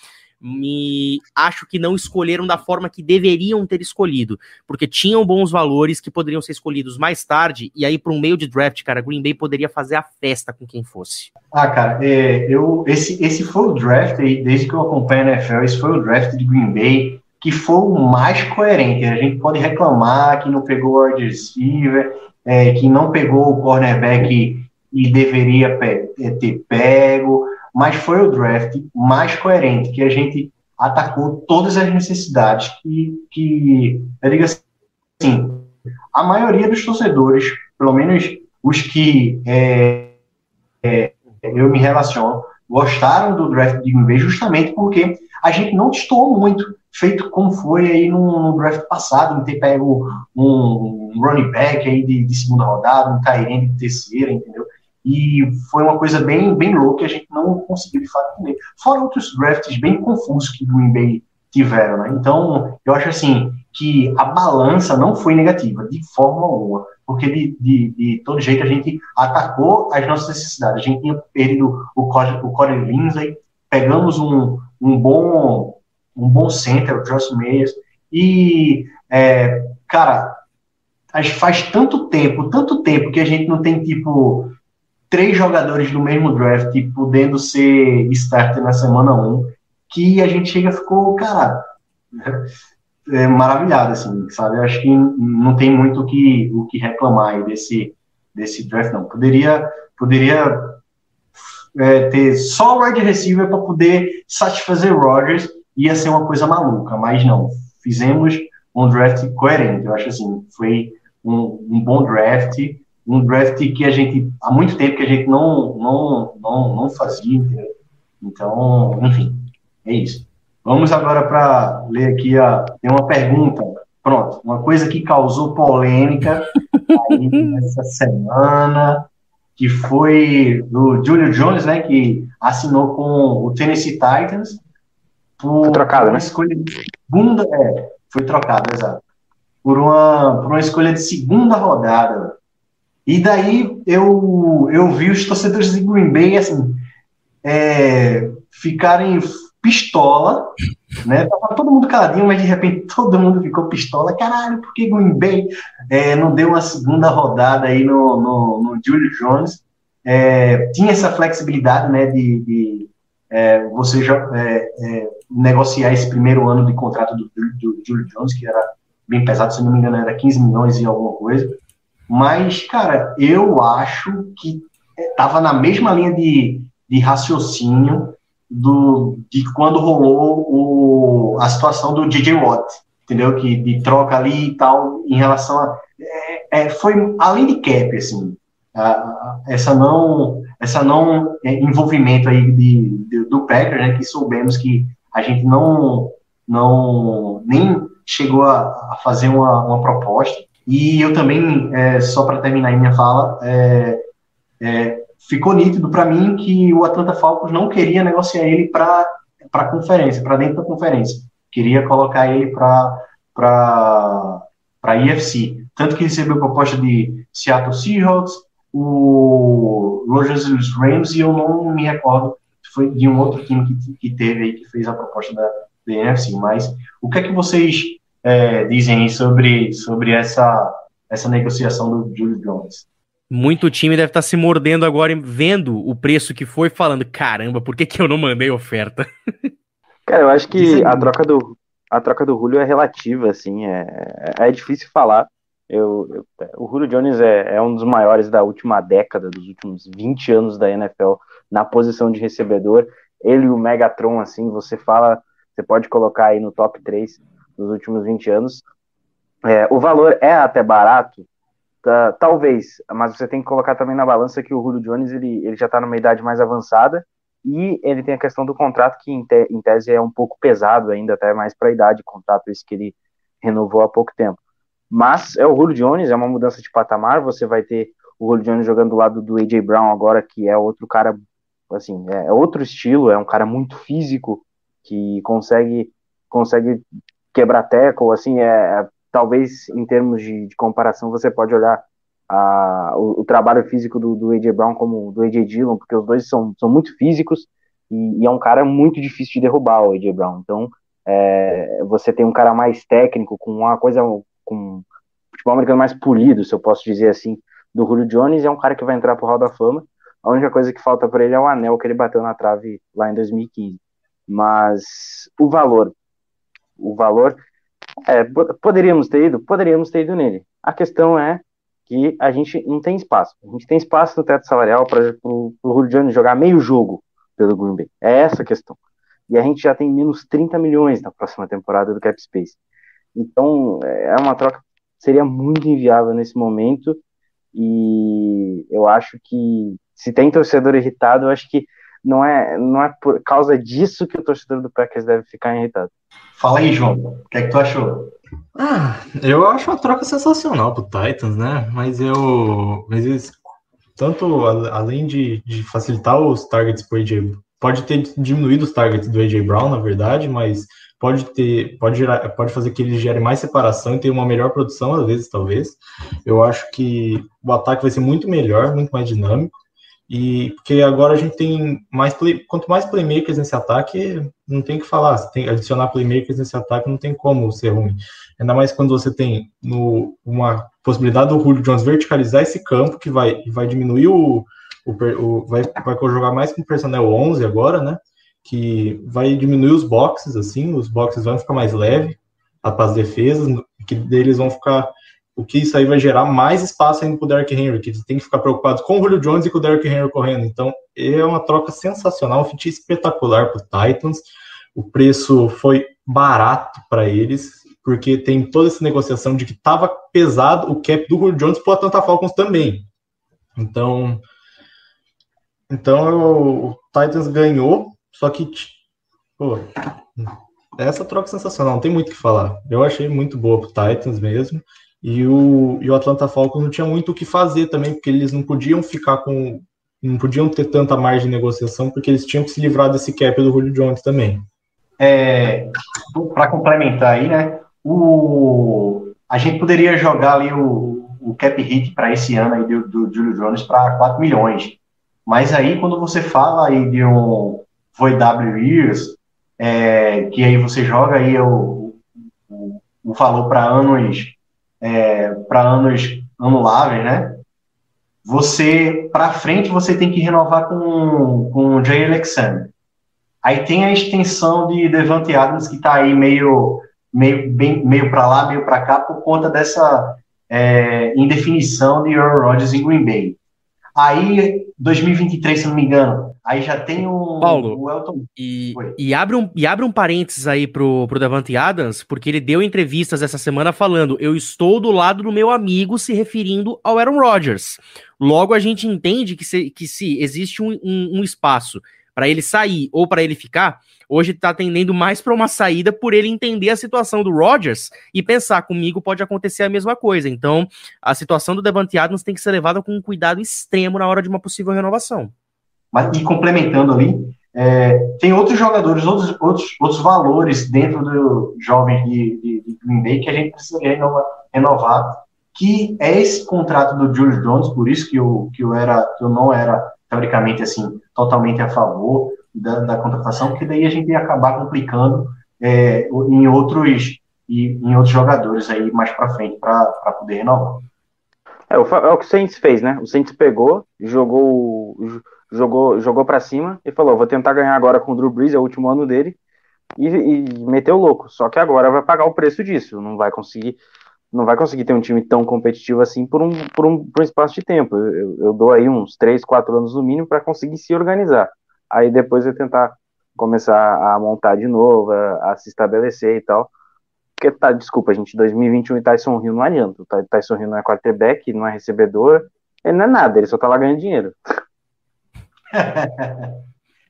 me acho que não escolheram da forma que deveriam ter escolhido, porque tinham bons valores que poderiam ser escolhidos mais tarde, e aí para um meio de draft, cara, Green Bay poderia fazer a festa com quem fosse. Ah, cara, é, eu, esse, esse foi o draft, desde que eu acompanho a NFL, esse foi o draft de Green Bay que foi o mais coerente. A gente pode reclamar que não pegou o wide receiver, é, que não pegou o cornerback e deveria é, ter pego, mas foi o draft mais coerente, que a gente atacou todas as necessidades que, que eu digo assim, a maioria dos torcedores, pelo menos os que é, é, eu me relaciono, gostaram do draft de Green Bay justamente porque a gente não destoou muito. feito como foi aí no, no draft passado, não ter pego um, um running back aí de, de segunda rodada, um Tyrene de terceira, entendeu? E foi uma coisa bem, bem louca a gente não conseguiu de fato entender. Fora outros drafts bem confusos que o Green Bay tiveram, né? Então, eu acho assim que a balança não foi negativa, de forma alguma, porque de, de, de todo jeito a gente atacou as nossas necessidades. A gente tinha perdido o, o Corey Lindsay, pegamos um, um bom um bom center, o Josh Meyers, e, é, cara, faz tanto tempo, tanto tempo que a gente não tem, tipo, três jogadores do mesmo draft podendo ser starter na semana 1, que a gente chega ficou, cara, é, maravilhado, assim, sabe? Eu acho que não tem muito o que, o que reclamar desse, desse draft, não. Poderia, poderia é, ter só o wide receiver para poder satisfazer Rodgers, ia ser uma coisa maluca, mas não. Fizemos um draft coerente. Eu acho assim, foi um, um bom draft, um draft que a gente há muito tempo que a gente não não não, não fazia, entendeu? Então, enfim, é isso. Vamos agora para ler aqui a tem uma pergunta. Pronto, uma coisa que causou polêmica aí [LAUGHS] nessa semana, que foi do Julio Jones, né, que assinou com o Tennessee Titans por foi trocado, uma né? escolha de segunda, é, foi trocado, exato. Por uma, por uma escolha de segunda rodada. E daí eu, eu vi os torcedores de Green Bay, assim, é, ficarem pistola, [LAUGHS] né? Tava todo mundo caladinho, mas de repente [LAUGHS] todo mundo ficou pistola. Caralho, por que Green Bay é, não deu uma segunda rodada aí no, no, no Julio Jones? É, tinha essa flexibilidade, né, de, de é, você já é, é, negociar esse primeiro ano de contrato do, do, do Julio Jones, que era bem pesado, se não me engano, era 15 milhões e alguma coisa. Mas, cara, eu acho que estava na mesma linha de, de raciocínio do, de quando rolou o, a situação do DJ Watt, entendeu? Que de troca ali e tal, em relação a. É, é, foi além de cap, assim, a, essa não essa não é, envolvimento aí de, de, do Packers, né, que soubemos que a gente não, não nem chegou a, a fazer uma, uma, proposta. E eu também, é, só para terminar a minha fala, é, é, ficou nítido para mim que o Atlanta Falcons não queria negociar ele para a conferência, para dentro da conferência. Queria colocar ele para para IFC. Tanto que recebeu proposta de Seattle Seahawks, o Los Angeles Rams e eu não me recordo foi de um outro time que, que teve aí que fez a proposta da, da NFC. Mas o que é que vocês é, dizem sobre, sobre essa, essa negociação do Julio Jones? Muito time deve estar se mordendo agora, vendo o preço que foi, falando: caramba, por que, que eu não mandei oferta? [LAUGHS] Cara, eu acho que a troca do, a troca do Julio é relativa, assim, é, é difícil falar, eu, eu, o Julio Jones é, é, um dos maiores da última década, dos últimos 20 anos da NFL, na posição de recebedor. Ele e o Megatron, assim, você fala, você pode colocar aí no top 3 dos últimos 20 anos. É, o valor é até barato, tá, talvez, mas você tem que colocar também na balança que o Julio Jones ele, ele já está numa idade mais avançada e ele tem a questão do contrato que em, te, em tese é um pouco pesado ainda, até mais para a idade, contrato esse que ele renovou há pouco tempo. Mas é o Julio Jones, é uma mudança de patamar. Você vai ter o Julio Jones jogando do lado do AJ Brown agora, que é outro cara, assim, é, outro estilo, é um cara muito físico, que consegue consegue quebrar assim, é, é talvez em termos de, de, comparação você pode olhar a, o, o, trabalho físico do, do AJ Brown como do AJ Dillon, porque os dois são, são muito físicos e, e é um cara muito difícil de derrubar o AJ Brown. Então, é, você tem um cara mais técnico, com uma coisa com futebol americano mais polido, se eu posso dizer assim, do Julio Jones, é um cara que vai entrar pro Hall da Fama. A única coisa que falta para ele é o anel que ele bateu na trave lá em 2015. Mas o valor, o valor, é, poderíamos ter ido, poderíamos ter ido nele. A questão é que a gente não tem espaço. A gente tem espaço no teto salarial para o Jones jogar meio jogo pelo Green Bay. É essa a questão. E a gente já tem menos 30 milhões na próxima temporada do Cap Space. Então, é uma troca seria muito inviável nesse momento. E eu acho que se tem torcedor irritado, eu acho que não é, não é por causa disso que o torcedor do Packers deve ficar irritado. Fala aí, João. O que é que tu achou? Ah, eu acho uma troca sensacional pro Titans, né? Mas eu. Mas eles, tanto a- além de, de facilitar os targets pro AJ, pode ter diminuído os targets do AJ Brown, na verdade, mas pode ter, pode gerar, pode fazer que ele gere mais separação e tenha uma melhor produção, às vezes, talvez. Eu acho que o ataque vai ser muito melhor, muito mais dinâmico. E porque agora a gente tem mais play, quanto mais playmakers nesse ataque, não tem que falar. Tem adicionar playmakers nesse ataque, não tem como ser ruim. Ainda mais quando você tem no, uma possibilidade do Julio Jones verticalizar esse campo, que vai, vai diminuir o. o, o- vai, vai jogar mais com o personnel 11 agora, né? Que vai diminuir os boxes, assim, os boxes vão ficar mais leve para as defesas, que deles vão ficar. O que isso aí vai gerar mais espaço ainda para o Derrick Henry, que têm que ficar preocupados com o Julio Jones e com o Derrick Henry correndo. Então, é uma troca sensacional, um fit espetacular para o Titans. O preço foi barato para eles, porque tem toda essa negociação de que estava pesado o cap do Julio Jones para o Atlanta Falcons também. Então, então o, o Titans ganhou, só que pô, essa troca é sensacional, não tem muito o que falar. Eu achei muito boa pro Titans mesmo. E o, e o Atlanta Falcons não tinha muito o que fazer também, porque eles não podiam ficar com. Não podiam ter tanta margem de negociação, porque eles tinham que se livrar desse cap do Julio Jones também. É, para complementar aí, né? O, a gente poderia jogar ali o, o cap hit para esse ano aí do, do Julio Jones para 4 milhões. Mas aí, quando você fala aí de um Void W Years, é, que aí você joga aí o, o, o valor para anos é, para anos anuláveis, né? Você para frente você tem que renovar com com o Jay Alexander. Aí tem a extensão de Devante Adams que está aí meio meio bem meio para lá, meio para cá por conta dessa é, indefinição de Aaron Rodgers em Green Bay. Aí 2023, se não me engano, aí já tem um Paulo, o Elton E, e, abre um, e abre um parênteses aí pro, pro Davante Adams, porque ele deu entrevistas essa semana falando: eu estou do lado do meu amigo, se referindo ao Aaron Rodgers. Logo, a gente entende que se, que se existe um, um, um espaço para ele sair ou para ele ficar, hoje tá tendendo mais para uma saída por ele entender a situação do Rodgers e pensar comigo pode acontecer a mesma coisa. Então, a situação do Davante Adams tem que ser levada com um cuidado extremo na hora de uma possível renovação. Mas, e complementando ali, é, tem outros jogadores, outros, outros, outros valores dentro do jovem de, de, de Green Bay que a gente precisa renovar, renovar, que é esse contrato do Julius Jones, por isso que eu, que eu, era, eu não era, teoricamente, assim, totalmente a favor da, da contratação, porque daí a gente ia acabar complicando é, em outros e em outros jogadores aí mais para frente para poder renovar. É, é o que o Saints fez, né? O Saints pegou, jogou, jo- jogou, jogou para cima e falou: vou tentar ganhar agora com o Drew Brees, é o último ano dele, e, e meteu louco. Só que agora vai pagar o preço disso, não vai conseguir, não vai conseguir ter um time tão competitivo assim por um, por um, por um espaço de tempo. Eu, eu- dou aí uns 3, 4 anos no mínimo para conseguir se organizar. Aí depois eu tentar começar a montar de novo, a, a se estabelecer e tal. Porque tá, desculpa, gente, 2021 e Tyson Hill não adianta. O Ty- Tyson Hill não é quarterback, não é recebedor, ele não é nada, ele só tá lá ganhando dinheiro. [LAUGHS]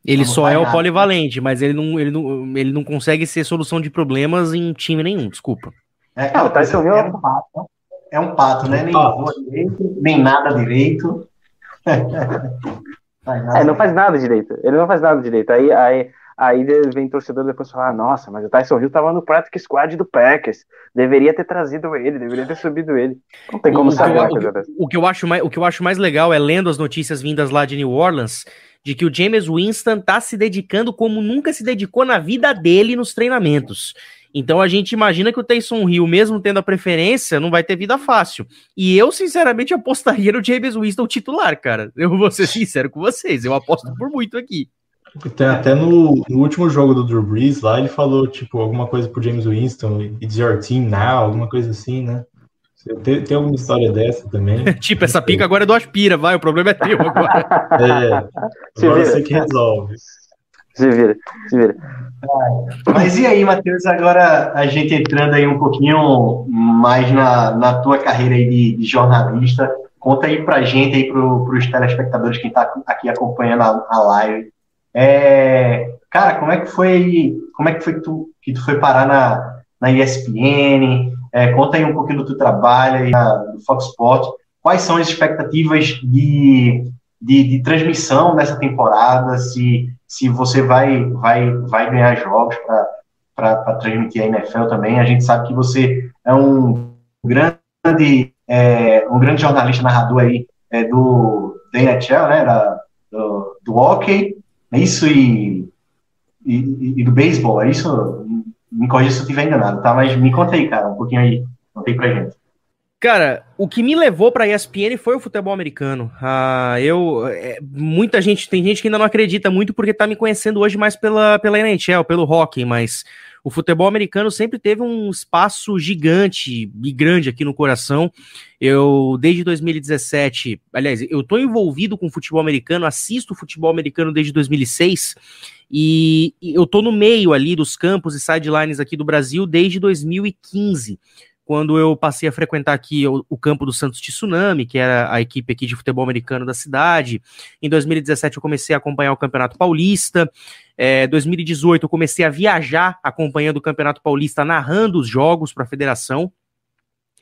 Ele Não só é o polivalente, mas ele não, ele, não, ele não consegue ser solução de problemas em time nenhum, desculpa. É, Ah, o Tyson Hill é um pato, é um pato, né? Nem Pato. voa direito, nem nada direito. [LAUGHS] Faz nada É, não faz nada direito. Ele não faz nada direito. Aí, aí, aí vem torcedor depois falar, nossa, mas o Tyson Hill tava no practice squad do Packers. Deveria ter trazido ele, deveria ter subido ele. Não tem como O saber eu, o, o que eu acho mais, o que eu acho mais legal é lendo as notícias vindas lá de New Orleans de que o James Winston tá se dedicando como nunca se dedicou na vida dele nos treinamentos. Então a gente imagina que o Taysom Hill, mesmo tendo a preferência, não vai ter vida fácil. E eu, sinceramente, apostaria no James Winston titular, cara. Eu vou ser sincero com vocês, eu aposto por muito aqui. Tem até no, no último jogo do Drew Brees lá, ele falou, tipo, alguma coisa pro James Winston, it's your team now, alguma coisa assim, né? Tem, tem alguma história dessa também? [LAUGHS] tipo, essa pica agora é do Aspira, vai, o problema é teu agora. [LAUGHS] É, Se agora vira. você que resolve. Se vira, se vira. Mas e aí, Matheus, agora a gente entrando aí um pouquinho mais na, na tua carreira aí de, de jornalista, conta aí pra gente aí, pro, pros telespectadores que tá aqui acompanhando a, a live, É, cara, como é que foi, como é que foi que tu, que tu foi parar na, na ESPN? É, conta aí um pouquinho do teu trabalho do Fox Sports. Quais são as expectativas de, de, de transmissão nessa temporada? Se, se você vai, vai, vai ganhar jogos para transmitir a NFL também. A gente sabe que você é um grande, é, um grande jornalista narrador aí é, do da NHL, né? Da, do, do hockey, isso e, e, e do beisebol, é isso? Me corrija se eu estiver enganado, tá? Mas me conta aí, cara, um pouquinho aí, conta aí pra gente. Cara, o que me levou para ESPN foi o futebol americano. Ah, eu, é, muita gente, tem gente que ainda não acredita muito porque tá me conhecendo hoje mais pela, pela NHL, pelo hockey, mas o futebol americano sempre teve um espaço gigante e grande aqui no coração. Eu, desde 2017, aliás, eu tô envolvido com futebol americano, assisto futebol americano desde 2006 e eu tô no meio ali dos campos e sidelines aqui do Brasil desde 2015 quando eu passei a frequentar aqui o, o, campo do Santos Tsunami, que era a equipe aqui de futebol americano da cidade. Em 2017 eu comecei a acompanhar o Campeonato Paulista. É, 2018 eu comecei a viajar acompanhando o Campeonato Paulista, narrando os jogos para a federação.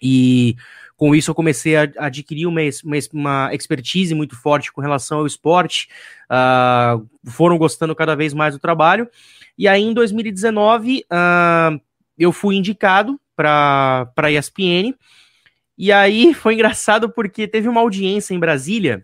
E com isso eu comecei a adquirir uma, uma, uma expertise muito forte com relação ao esporte. Uh, foram gostando cada vez mais do trabalho. E aí em 2019 uh, ah, eu fui indicado para a ESPN. E aí foi engraçado porque teve uma audiência em Brasília,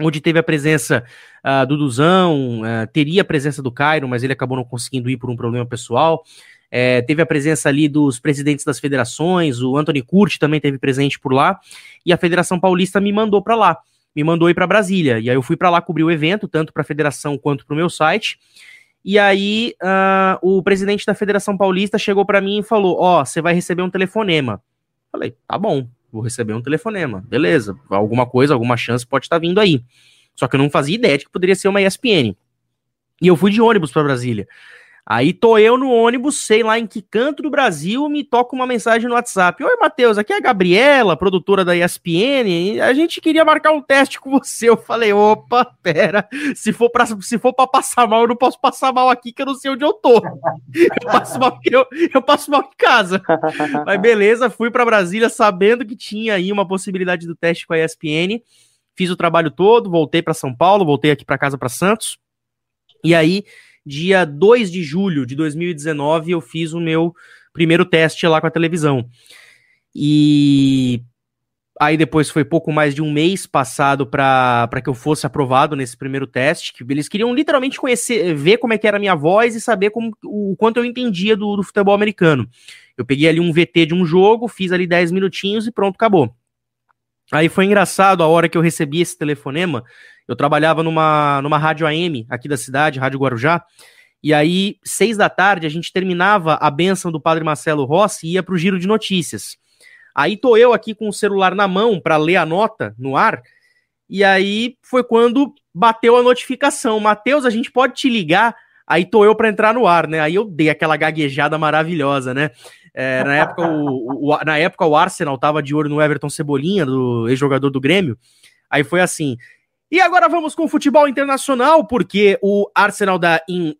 onde teve a presença uh, do Duzão, uh, teria a presença do Cairo, mas ele acabou não conseguindo ir por um problema pessoal. É, teve a presença ali dos presidentes das federações, o Anthony Curti também teve presente por lá, e a Federação Paulista me mandou para lá, me mandou ir para Brasília. E aí eu fui para lá cobrir o evento, tanto para a federação quanto para o meu site. E aí, uh, o presidente da Federação Paulista chegou para mim e falou: Ó, oh, você vai receber um telefonema. Falei: tá bom, vou receber um telefonema. Beleza, alguma coisa, alguma chance pode estar tá vindo aí. Só que eu não fazia ideia de que poderia ser uma ESPN. E eu fui de ônibus para Brasília. Aí tô eu no ônibus, sei lá em que canto do Brasil, me toca uma mensagem no WhatsApp. Oi, Matheus, aqui é a Gabriela, produtora da ESPN. A gente queria marcar um teste com você. Eu falei, opa, pera, se for pra, se for pra passar mal, eu não posso passar mal aqui, que eu não sei onde eu tô. Eu passo mal, eu, eu passo mal em casa. Mas beleza, fui para Brasília sabendo que tinha aí uma possibilidade do teste com a ESPN. Fiz o trabalho todo, voltei para São Paulo, voltei aqui para casa para Santos. E aí dia 2 de julho de 2019, eu fiz o meu primeiro teste lá com a televisão. E aí depois foi pouco mais de um mês passado para que eu fosse aprovado nesse primeiro teste, que eles queriam literalmente conhecer, ver como é que era a minha voz e saber como, o quanto eu entendia do, do futebol americano. Eu peguei ali um VT de um jogo, fiz ali 10 minutinhos e pronto, acabou. Aí foi engraçado a hora que eu recebi esse telefonema, eu trabalhava numa, numa rádio AM aqui da cidade, Rádio Guarujá, e aí, seis da tarde, a gente terminava a benção do Padre Marcelo Rossi e ia para o giro de notícias. Aí tô eu aqui com o celular na mão para ler a nota no ar, e aí foi quando bateu a notificação. Matheus, a gente pode te ligar? Aí tô eu para entrar no ar, né? Aí eu dei aquela gaguejada maravilhosa, né? É, na, época, o, o, na época o Arsenal tava de olho no Everton Cebolinha, do ex-jogador do Grêmio. Aí foi assim: e agora vamos com o futebol internacional, porque o Arsenal da, In,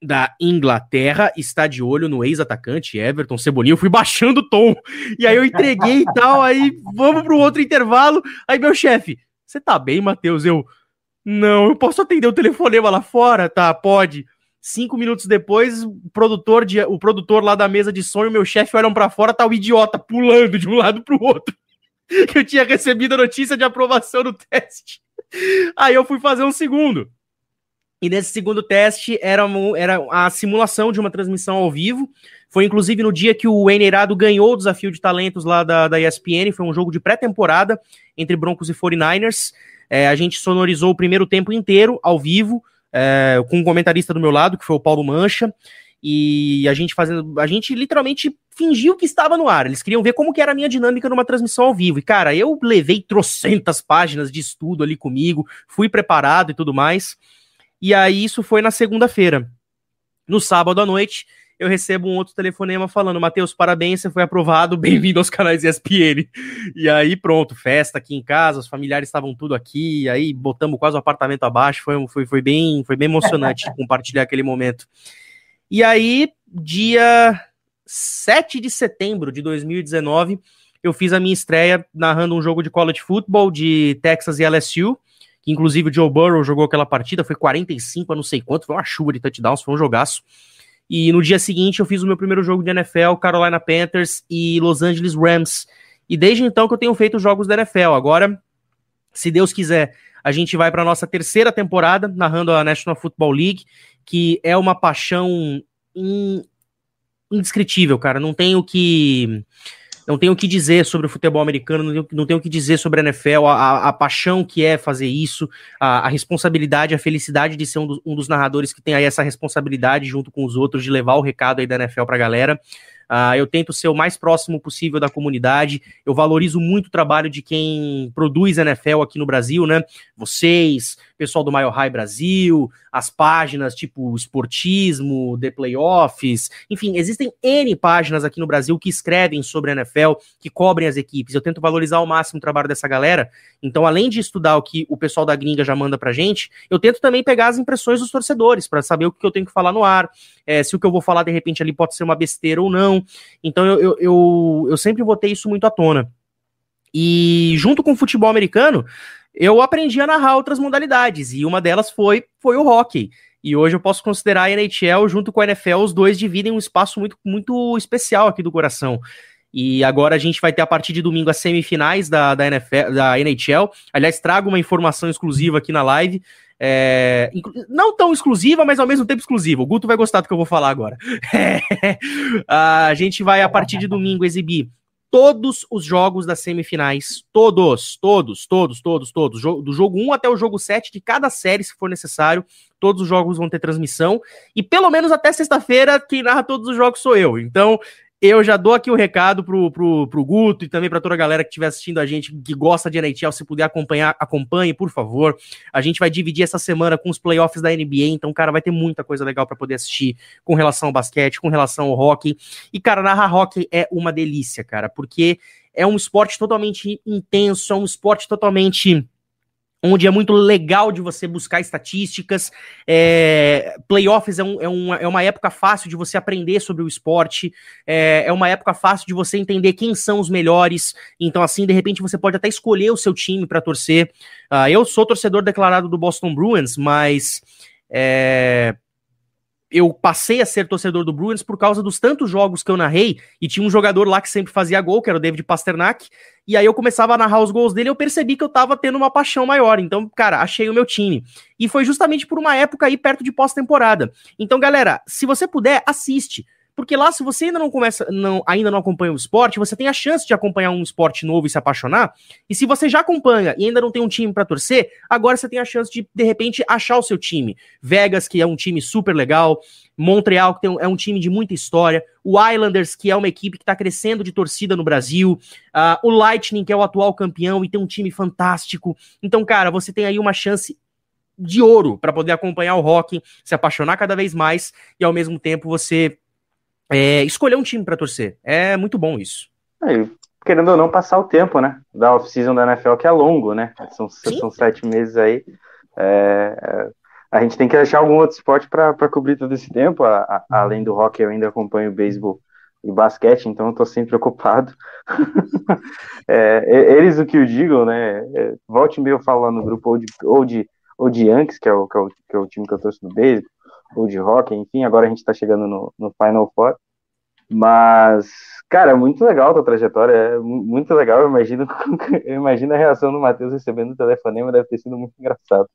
da Inglaterra está de olho no ex-atacante Everton Cebolinha. Eu fui baixando o tom, e aí eu entreguei e tal, aí vamos para outro intervalo. Aí meu chefe, você tá bem, Matheus? Eu, não, eu posso atender o telefonema lá fora? Tá, pode. Cinco minutos depois, o produtor, de, o produtor lá da mesa de som e o meu chefe olham para fora, tá o idiota pulando de um lado pro outro. [LAUGHS] Eu tinha recebido a notícia de aprovação no teste. Aí eu fui fazer um segundo. E nesse segundo teste era, era a simulação de uma transmissão ao vivo. Foi inclusive no dia que o Eneirado ganhou o desafio de talentos lá da, da ESPN. Foi um jogo de pré-temporada entre Broncos e 49ers. É, a gente sonorizou o primeiro tempo inteiro ao vivo, é, com um comentarista do meu lado, que foi o Paulo Mancha e a gente fazendo, a gente literalmente fingiu que estava no ar. Eles queriam ver como que era a minha dinâmica numa transmissão ao vivo. E cara, eu levei trocentas páginas de estudo ali comigo, fui preparado e tudo mais. E aí isso foi na segunda-feira. No sábado à noite, eu recebo um outro telefonema falando: Matheus, parabéns, você foi aprovado, [LAUGHS] bem-vindo aos canais ESPN. E aí, pronto, festa aqui em casa, os familiares estavam tudo aqui, aí botamos quase o apartamento abaixo, foi, foi, foi, bem, foi bem emocionante [LAUGHS] compartilhar aquele momento. E aí, dia 7 de setembro de 2019, eu fiz a minha estreia narrando um jogo de college football de Texas e LSU que inclusive o Joe Burrow jogou aquela partida, foi 45 a não sei quanto, foi uma chuva de touchdowns, foi um jogaço. E no dia seguinte eu fiz o meu primeiro jogo de NFL, Carolina Panthers e Los Angeles Rams. E desde então que eu tenho feito jogos da NFL. Agora, se Deus quiser, a gente vai para nossa terceira temporada narrando a National Football League, que é uma paixão indescritível, cara. Não tenho que não tenho o que dizer sobre o futebol americano, não tenho, não tenho o que dizer sobre a NFL, a, a, a paixão que é fazer isso, a, a responsabilidade, a felicidade de ser um, um, dos narradores que tem aí essa responsabilidade junto com os outros de levar o recado aí da NFL pra galera. Uh, eu tento ser o mais próximo possível da comunidade. Eu valorizo muito o trabalho de quem produz NFL aqui no Brasil, né? Vocês, pessoal do Mile High Brasil, as páginas tipo Esportismo, The Playoffs, enfim, existem N páginas aqui no Brasil que escrevem sobre a NFL, que cobrem as equipes. Eu tento valorizar ao máximo o trabalho dessa galera. Então, além de estudar o que o pessoal da gringa já manda pra gente, eu tento também pegar as impressões dos torcedores para saber o que eu tenho que falar no ar, é, se o que eu vou falar de repente ali pode ser uma besteira ou não. Então, eu, eu, eu, eu sempre botei isso muito à tona. E junto com o futebol americano, eu aprendi a narrar outras modalidades, e uma delas foi, foi o hockey. E hoje eu posso considerar a NHL junto com a NFL, os dois dividem um espaço muito, muito especial aqui do coração. E agora a gente vai ter a partir de domingo as semifinais da, da, NFL, da NHL. Aliás, trago uma informação exclusiva aqui na live. É, não tão exclusiva, mas ao mesmo tempo exclusiva. O Guto vai gostar do que eu vou falar agora. [LAUGHS] É, a gente vai, a partir de domingo, exibir todos os jogos das semifinais, todos, todos, todos, todos, todos, do jogo 1 até o jogo 7 de cada série, se for necessário, todos os jogos vão ter transmissão, e pelo menos até sexta-feira, quem narra todos os jogos sou eu, então eu já dou aqui o um recado pro, pro, pro Guto e também para toda a galera que estiver assistindo a gente, que gosta de NHL, se puder acompanhar, acompanhe, por favor. A gente vai dividir essa semana com os playoffs da NBA, então, cara, vai ter muita coisa legal para poder assistir com relação ao basquete, com relação ao hockey. E, cara, narrar hockey é uma delícia, cara, porque é um esporte totalmente intenso, é um esporte totalmente onde é muito legal de você buscar estatísticas. É, playoffs é, um, é, uma, é uma época fácil de você aprender sobre o esporte, é, é uma época fácil de você entender quem são os melhores. Então, assim, de repente, você pode até escolher o seu time para torcer. Uh, eu sou torcedor declarado do Boston Bruins, mas. É, eu passei a ser torcedor do Bruins por causa dos tantos jogos que eu narrei e tinha um jogador lá que sempre fazia gol, que era o David Pasternak, e aí eu começava a narrar os gols dele e eu percebi que eu tava tendo uma paixão maior. Então, cara, achei o meu time. E foi justamente por uma época aí perto de pós-temporada. Então, galera, se você puder, assiste. Porque lá, se você ainda não começa, não, ainda não acompanha o esporte, você tem a chance de acompanhar um esporte novo e se apaixonar. E se você já acompanha e ainda não tem um time para torcer, agora você tem a chance de, de repente, achar o seu time. Vegas, que é um time super legal, Montreal, que tem, é um time de muita história, o Islanders, que é uma equipe que está crescendo de torcida no Brasil, uh, o Lightning, que é o atual campeão e tem um time fantástico. Então, cara, você tem aí uma chance de ouro para poder acompanhar o hockey, se apaixonar cada vez mais e ao mesmo tempo você é, escolher um time para torcer. É muito bom isso. É, querendo ou não, passar o tempo, né? Da off-season da NFL, que é longo, né? São, são sete meses aí. É, é, a gente tem que achar algum outro esporte para cobrir todo esse tempo. A, a, além do hockey, eu ainda acompanho beisebol e basquete, então eu tô sempre [LAUGHS] ocupado. é, eles o que eu digo, né? É, volte e meio eu falo lá no grupo ou de, ou de, ou de Yankees, que é, o, que, é o, que é o time que eu torço no beisebol, ou de hockey, enfim, agora a gente está chegando no, no Final Four. Mas, cara, muito legal a tua trajetória, é muito legal. Eu imagino, [LAUGHS] eu imagino a reação do Matheus recebendo o telefonema, deve ter sido muito engraçado.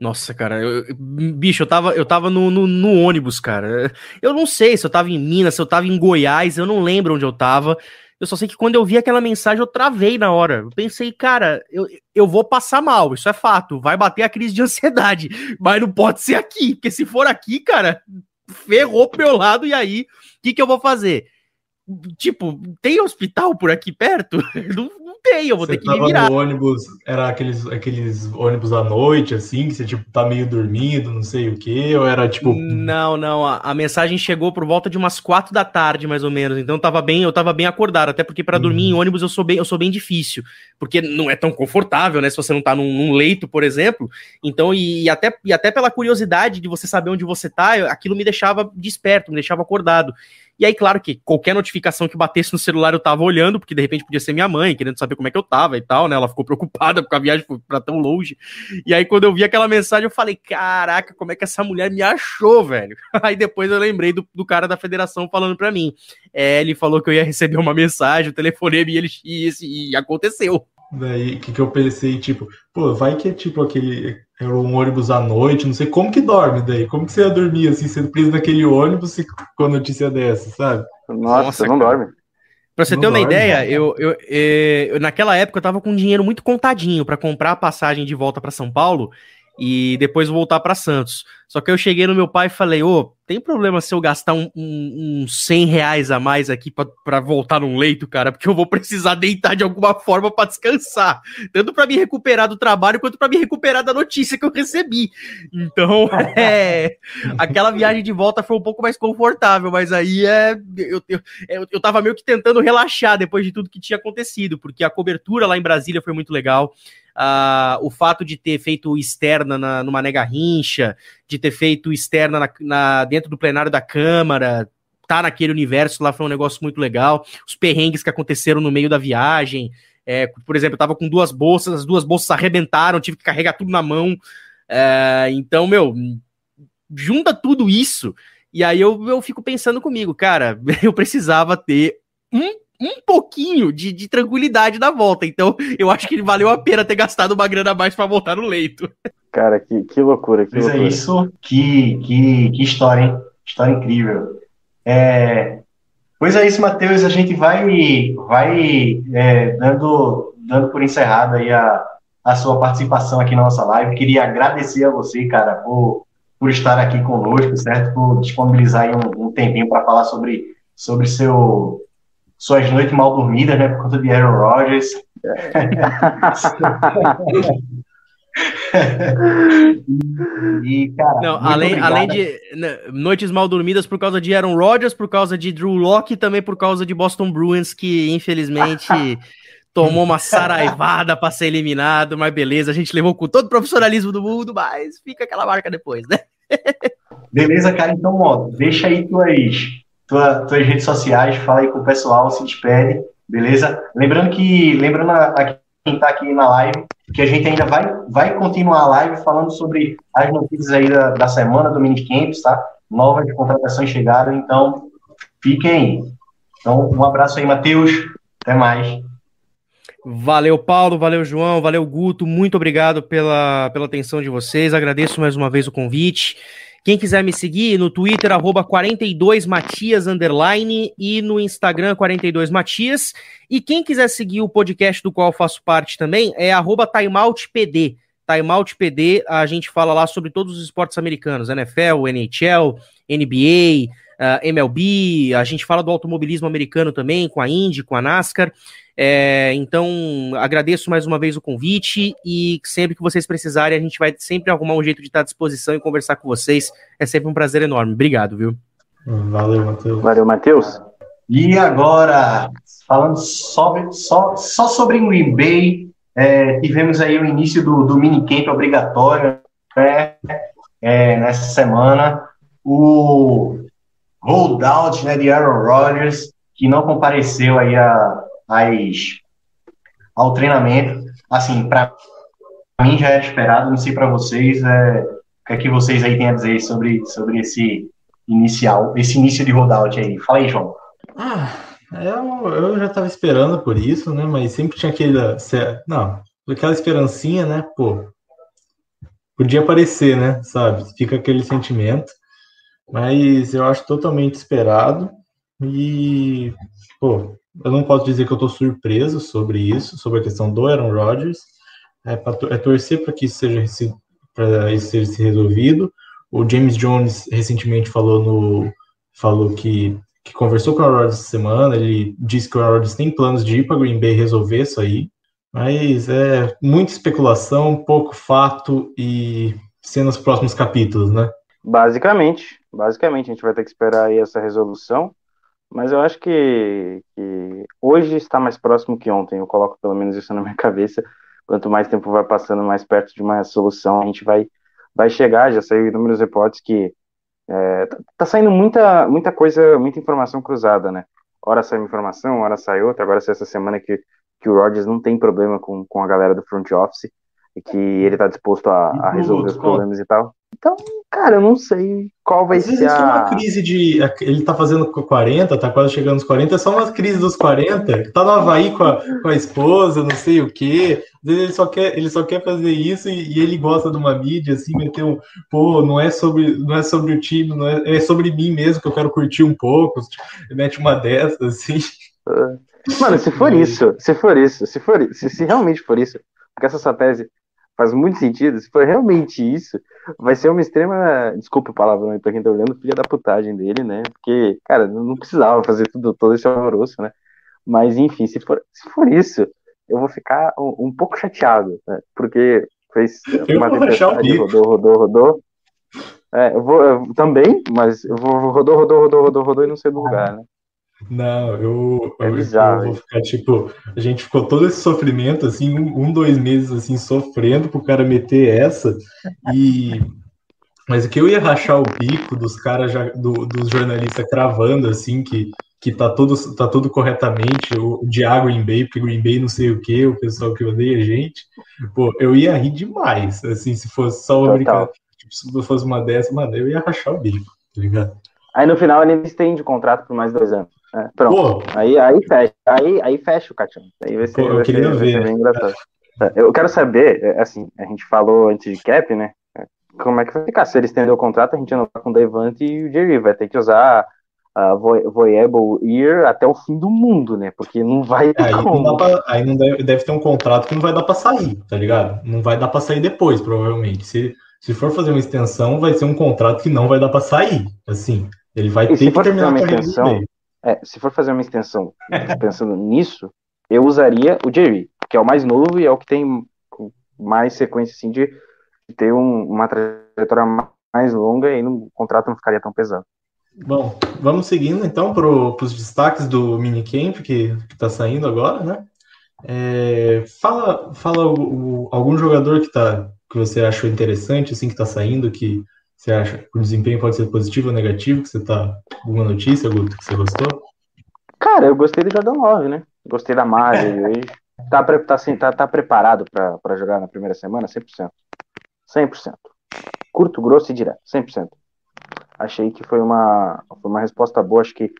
Nossa, cara, eu, bicho, eu tava, eu tava no, no, no, ônibus, cara. Eu não sei se eu tava em Minas, se eu tava em Goiás, eu não lembro onde eu tava. Eu só sei que quando eu vi aquela mensagem, eu travei na hora. Eu pensei, cara, eu, eu vou passar mal, isso é fato. Vai bater a crise de ansiedade. [LAUGHS] Mas não pode ser aqui, porque se for aqui, cara, ferrou pro meu lado, e aí, o que, que eu vou fazer? Tipo, tem hospital por aqui perto? [LAUGHS] Não, tem, eu vou Você ter que me tava virar. no ônibus, era aqueles, aqueles ônibus à noite, assim, que você, tipo, tá meio dormindo, não sei o quê, ou era, tipo... Não, não, a, a mensagem chegou por volta de umas quatro da tarde, mais ou menos. Então eu tava bem, eu tava bem acordado, até porque para Uhum. dormir em ônibus eu sou bem, eu sou bem difícil, porque não é tão confortável, né, se você não tá num, num leito, por exemplo. Então e, e até e até pela curiosidade de você saber onde você tá, eu- aquilo me deixava desperto, me deixava acordado. E aí, claro que qualquer notificação que batesse no celular eu tava olhando, porque de repente podia ser minha mãe, querendo saber como é que eu tava e tal, né? Ela ficou preocupada [LAUGHS] porque a viagem pra tão longe. E aí, quando eu vi aquela mensagem, eu falei: caraca, como é que essa mulher me achou, velho? [LAUGHS] Aí depois eu lembrei do, do cara da federação falando pra mim. É, ele falou que eu ia receber uma mensagem, o telefonema e ele e, e aconteceu. Daí, o que, que eu pensei, tipo, pô, vai que é tipo aquele. Era um ônibus à noite, não sei como que dorme daí. Como que você ia dormir assim, sendo preso naquele ônibus com a notícia dessa, sabe? Nossa, Nossa, não cara. dorme. Pra você Não ter uma dorme, ideia, eu, eu, eh, eu- naquela época eu tava com dinheiro muito contadinho pra comprar a passagem de volta pra São Paulo e depois voltar pra Santos. Só que eu cheguei no meu pai e falei: Ô, tem problema se eu gastar um, um, uns 100 reais a mais aqui pra voltar num leito, cara? Porque eu vou precisar deitar de alguma forma pra descansar. Tanto pra me recuperar do trabalho quanto pra me recuperar da notícia que eu recebi. Então, [LAUGHS] [LAUGHS] é, aquela viagem de volta foi um pouco mais confortável, mas aí é. Eu, eu, eu, eu tava meio que tentando relaxar depois de tudo que tinha acontecido, porque a cobertura lá em Brasília foi muito legal. Ah, o fato de ter feito externa na, no Mané Garrincha, de ter feito externa na, na- dentro do plenário da Câmara, tá naquele universo lá foi um negócio muito legal. Os perrengues que aconteceram no meio da viagem. é, por exemplo, eu tava com duas bolsas, as duas bolsas arrebentaram, tive que carregar tudo na mão. É, então, meu, junta tudo isso, e aí eu, eu fico pensando comigo, cara, [LAUGHS] eu precisava ter um, um pouquinho de, de tranquilidade na volta. Então, eu acho que valeu a pena ter gastado uma grana a mais pra voltar no leito. Cara, que, que loucura, que Pois é loucura. isso, que, que, que história, hein? História incrível. É, pois é isso, Matheus, a gente vai, vai é, dando, dando por encerrado aí a, a sua participação aqui na nossa live. Queria agradecer a você, cara, por, por estar aqui conosco, certo? Por disponibilizar aí um, um tempinho para falar sobre, sobre seu, suas noites mal dormidas, né, por conta de Aaron Rodgers. E, cara, Não, além, obrigado. além de né, noites mal dormidas por causa de Aaron Rodgers, por causa de Drew Locke e também por causa de Boston Bruins, que infelizmente [LAUGHS] tomou uma saraivada para ser eliminado, mas beleza, a gente levou com todo o profissionalismo do mundo, mas fica aquela marca depois, né? Beleza, cara? Então, ó, deixa aí tuas, tua, tuas redes sociais, fala aí com o pessoal, se despede, beleza? Lembrando que, lembrando a, quem tá aqui na live, que a gente ainda vai, vai continuar a live falando sobre as notícias aí da, da semana do Minicamps, tá? Novas contratações chegaram, então fiquem aí. Então, um abraço aí, Matheus. Até mais. Valeu, Paulo, valeu, João, valeu, Guto, muito obrigado pela, pela atenção de vocês, agradeço mais uma vez o convite. Quem quiser me seguir no Twitter, arroba 42matias, underline, e no Instagram, 42matias. E quem quiser seguir o podcast do qual faço parte também, é timeoutpd. TimeoutPD, a gente fala lá sobre todos os esportes americanos, NFL, NHL, NBA, uh, MLB, a gente fala do automobilismo americano também, com a Indy, com a NASCAR. É, então, agradeço mais uma vez o convite e sempre que vocês precisarem, a gente vai sempre arrumar um jeito de estar à disposição e conversar com vocês. É sempre um prazer enorme. Obrigado, viu? Valeu, Matheus. Valeu, Matheus. E agora, falando sobre, só, só sobre Green Bay, é, tivemos aí o início do, do minicamp obrigatório né, é, nessa semana. O holdout né, de Aaron Rodgers, que não compareceu aí a, ao treinamento. Assim, para mim já era esperado, não sei para vocês, é, o que é que vocês aí têm a dizer sobre, sobre esse inicial, esse início de holdout aí. Fala aí, João. Ah, eu, eu já estava esperando por isso, né? Mas sempre tinha aquele. Não, aquela esperancinha, né? Pô, podia aparecer, né? Sabe? Fica aquele sentimento. Mas eu acho totalmente esperado. E, pô, eu não posso dizer que eu estou surpreso sobre isso, sobre a questão do Aaron Rodgers. É, pra, é torcer para que isso seja, isso seja resolvido. O James Jones recentemente falou no falou que que conversou com o Rodgers essa semana, ele disse que o Rodgers tem planos de ir para Green Bay resolver isso aí, mas é muita especulação, pouco fato e cenas próximos capítulos, né? Basicamente, basicamente a gente vai ter que esperar aí essa resolução, mas eu acho que, que hoje está mais próximo que ontem, eu coloco pelo menos isso na minha [LAUGHS] cabeça, quanto mais tempo vai passando, mais perto de uma solução a gente vai, vai chegar, já saiu inúmeros reportes que é, tá, tá, saindo muita, muita coisa, muita informação cruzada, né? Hora sai uma informação, hora sai outra. Agora, essa semana que, que o Rodgers não tem problema com, com a galera do front office e que ele tá disposto a, a resolver os problemas e tal. Então, cara, eu não sei qual vai Às ser vezes a... é uma crise de... Ele tá fazendo 40, tá quase chegando nos 40, é só uma crise dos 40, tá no Havaí com a, com a esposa, não sei o quê. Às vezes ele só quer, ele só quer fazer isso e, e ele gosta de uma mídia, assim, meter um... Pô, não é sobre, não é sobre o time, não é, é sobre mim mesmo, que eu quero curtir um pouco. Mete uma dessas, assim. Mano, se for isso, se for isso, se for se, se realmente for isso, porque essa sua tese faz muito sentido. Se for realmente isso, vai ser uma extrema. Desculpa o palavrão pra quem tá olhando, filha da putagem dele, né? Porque, cara, não precisava fazer tudo, todo esse alvoroço, né? Mas, enfim, se for, se for isso, eu vou ficar um, um pouco chateado, né? Porque fez uma tempestade, rodou, rodou, rodou. É, eu vou eu, também, mas eu vou rodou, rodou, rodou, rodou, rodou e não sei do lugar, né? Não, eu, é bizarro, eu vou ficar tipo, a gente ficou todo esse sofrimento, assim, um, um, dois meses assim, sofrendo pro cara meter essa, e mas o que eu ia rachar o bico dos caras do, dos jornalistas cravando assim que, que tá tudo tá tudo corretamente, o, o Diago Green Bay, porque Green Bay não sei o que, o pessoal que odeia a gente, pô, eu ia rir demais, assim, se fosse só uma brincadeira, tipo, se fosse uma dessa, mano, eu ia rachar o bico, tá ligado? Aí no final ele estende o contrato por mais dois anos. É, pronto. Aí, aí fecha. Aí, aí fecha o Catião. Aí vai ser, Pô, vai ser, vai ser bem engraçado. É, eu quero saber, é, assim, a gente falou antes de cap, né? Como é que vai ficar? Se ele estender o contrato, a gente não vai com o Devante e o Jerry. Vai ter que usar a Voyable Year até o fim do mundo, né? Porque não vai ter aí como. Não pra, aí não deve, deve, ter um contrato que não vai dar pra sair, tá ligado? Não vai dar pra sair depois, provavelmente. Se, se for fazer uma extensão, vai ser um contrato que não vai dar pra sair. Assim, ele vai e ter que terminar a extensão, é, se for fazer uma extensão pensando nisso, eu usaria o Jerry, que é o mais novo e é o que tem mais sequência assim, de, ter um, uma trajetória mais longa e o contrato não ficaria tão pesado. Bom, vamos seguindo então para os destaques do minicamp que está saindo agora, né? É, fala fala o, o, algum jogador que, tá, que você achou interessante, assim, que está saindo, que você acha que o desempenho pode ser positivo ou negativo? Que você tá. Alguma notícia, Guto, que você gostou? Cara, eu gostei do Jordan 9, né? Gostei da Marvel [LAUGHS] hoje. Tá, tá, assim, tá, tá preparado para jogar na primeira semana? 100%. 100%. Curto, grosso e direto. 100%. Achei que foi uma, foi uma resposta boa. Acho que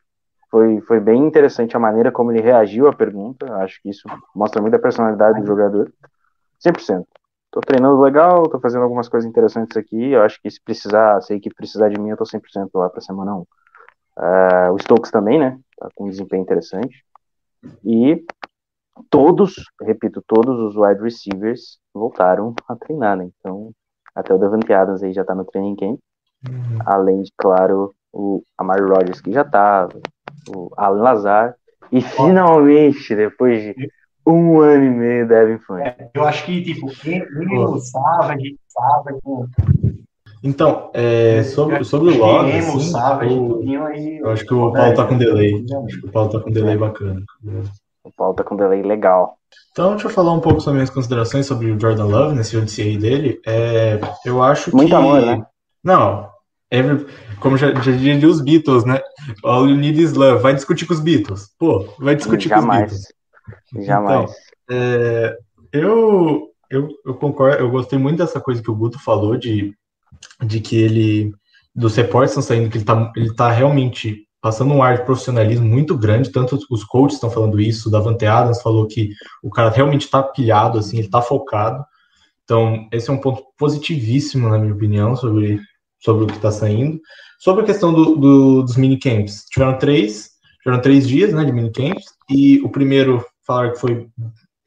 foi, foi bem interessante a maneira como ele reagiu à pergunta. Acho que isso mostra muito a personalidade do jogador. 100% tô treinando legal, tô fazendo algumas coisas interessantes aqui. Eu acho que se precisar, se a equipe precisar de mim, eu tô 100% lá pra semana 1. Uh, é, o Stokes também, né? Tá com um desempenho interessante. E todos, repito, todos os wide receivers voltaram a treinar, né? Então, até o Devante Adams aí já tá no training camp. Uhum. Além de, claro, o Amari Rodgers que já tava, o Alan Lazar. E finalmente, depois de um ano e meio Devin Funk. É, eu acho que, tipo, quem, quem Savage, Savage, então, é, sobre, sobre o log, assim, eu, aí, eu acho que o Paulo tá com delay. Acho que o Paulo tá com delay bacana. O Paulo tá com delay legal. Então, deixa eu falar um pouco sobre minhas considerações sobre o Jordan Love, nesse ODCA dele. É, eu acho Muito que... amor, né? Não, every... como já, já diria os Beatles, né? All you need is love. Vai discutir com os Beatles. Pô, vai discutir Jamais. com os Beatles. Jamais. Então, é, eu, eu, eu concordo, eu gostei muito dessa coisa que o Guto falou de, de que ele, dos reportes estão saindo, que ele tá, ele tá realmente passando um ar de profissionalismo muito grande, tanto os coaches estão falando isso, o Davante Adams falou que o cara realmente está pilhado, assim, ele está focado. Então, esse é um ponto positivíssimo, na minha opinião, sobre, sobre o que está saindo. Sobre a questão do, do, dos minicamps, tiveram três, tiveram três dias né, de minicamps, e o primeiro falaram que foi,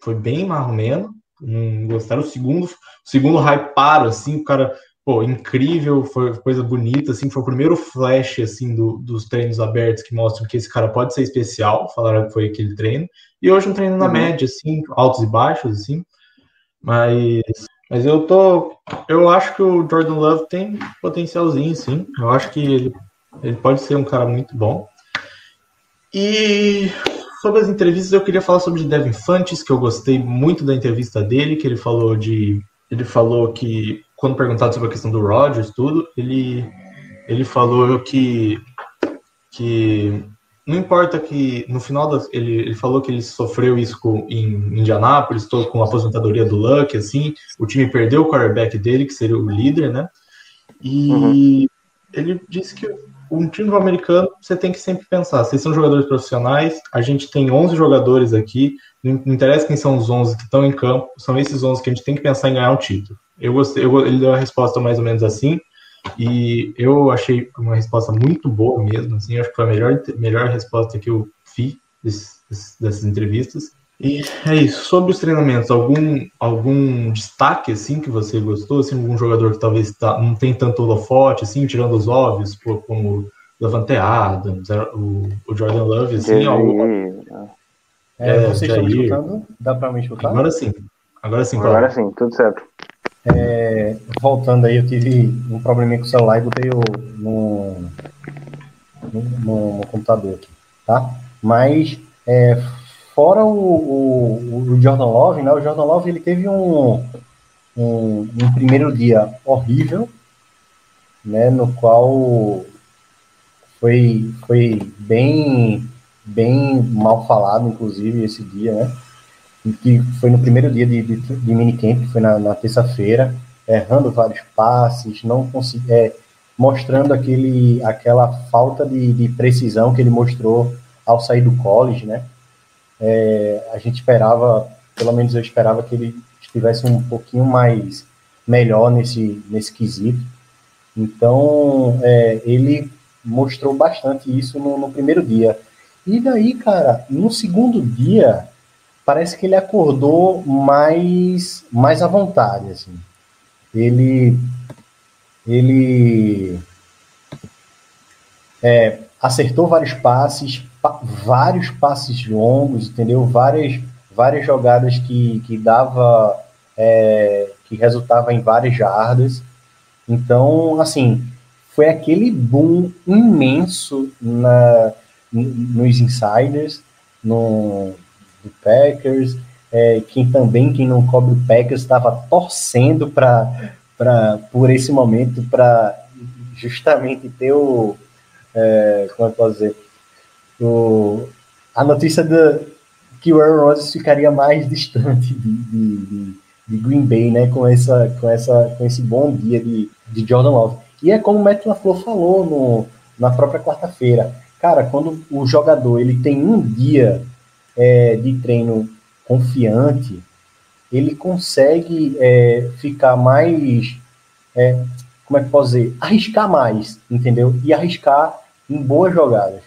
foi bem marromeno, não gostaram. O segundo, o segundo hyparam, assim, o cara, pô, incrível, foi coisa bonita, assim, foi o primeiro flash, assim, do, dos treinos abertos que mostram que esse cara pode ser especial, falaram que foi aquele treino, e hoje um treino na uhum. média, assim, altos e baixos, assim, mas, mas eu tô, eu acho que o Jordan Love tem potencialzinho, sim, eu acho que ele, ele pode ser um cara muito bom, e sobre as entrevistas, eu queria falar sobre Devin Fantes, que eu gostei muito da entrevista dele, que ele falou de, ele falou que quando perguntado sobre a questão do Rodgers, tudo, ele, ele falou que, que não importa que no final das, ele, ele falou que ele sofreu isso com, em Indianápolis, todo com a aposentadoria do Luck, assim, o time perdeu o quarterback dele, que seria o líder, né? E uhum. ele disse que um time americano você tem que sempre pensar, vocês são jogadores profissionais, a gente tem 11 jogadores aqui, não interessa quem são os 11 que estão em campo, são esses 11 que a gente tem que pensar em ganhar um título. Eu gostei, eu, ele deu a resposta mais ou menos assim, e eu achei uma resposta muito boa mesmo, assim, acho que foi a melhor, melhor resposta que eu vi dessas entrevistas. E é isso. Sobre os treinamentos, algum, algum destaque assim que você gostou? Assim, algum jogador que talvez tá, não tem tanto holofote, assim, tirando os óbvios, como Levante Adams, o, o Jordan Love, assim, alguma... É, é, vocês estão me escutando? Dá para me escutar? Agora sim. Agora sim, Agora sim, tudo certo. É, voltando aí, eu tive um probleminha com o celular e botei o, no, no, no, no computador aqui, tá? Mas, é, fora o, o, o, Jordan Love, né? O Jordan Love, ele teve um, um, um primeiro dia horrível, né? No qual foi, foi bem, bem mal falado, inclusive, esse dia, né? que foi no primeiro dia de, de, de minicamp, que foi na, na terça-feira, errando vários passes, não consegui, é, mostrando aquele, aquela falta de, de, precisão que ele mostrou ao sair do college, né? É, a gente esperava, pelo menos eu esperava que ele estivesse um pouquinho mais melhor nesse, nesse quesito. Então, é, ele mostrou bastante isso no, no primeiro dia. E daí, cara, no segundo dia, parece que ele acordou mais mais à vontade assim ele ele é, acertou vários passes pa, vários passes longos entendeu várias várias jogadas que que dava é, que resultava em várias jardas então assim foi aquele boom imenso na nos insiders no Packers, é, quem também, quem não cobre o Packers, estava torcendo para por esse momento para justamente ter o. É, como é que eu posso dizer? O, a notícia de, que o Aaron Rodgers ficaria mais distante de, de, de, de, Green Bay, né? Com, essa, com, essa, com esse bom dia de, de Jordan Love. E é como o Matt LaFleur falou no, na própria quarta-feira. Cara, quando o jogador ele tem um dia é, de treino confiante, ele consegue é, ficar mais, é, como é que posso dizer, arriscar mais, entendeu? E arriscar em boas jogadas.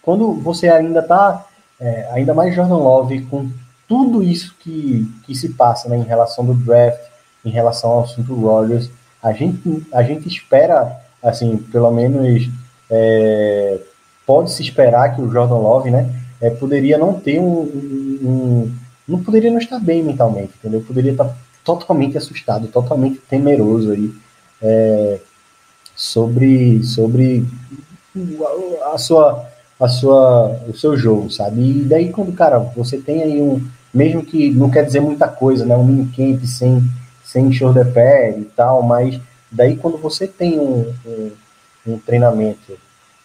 Quando você ainda está, é, ainda mais Jordan Love, com tudo isso que, que se passa né, em relação do draft, em relação ao assunto Rodgers, a gente, a gente espera, assim, pelo menos é, pode se esperar que o Jordan Love, né, é, poderia não ter um, um, Não poderia não estar bem mentalmente, entendeu? Poderia estar totalmente assustado, totalmente temeroso aí é, sobre, sobre a sua, a sua, o seu jogo, sabe? E daí quando, cara, você tem aí um. Mesmo que não quer dizer muita coisa, né? Um minicamp sem, sem shoulder pad e tal, mas daí quando você tem um, um, um treinamento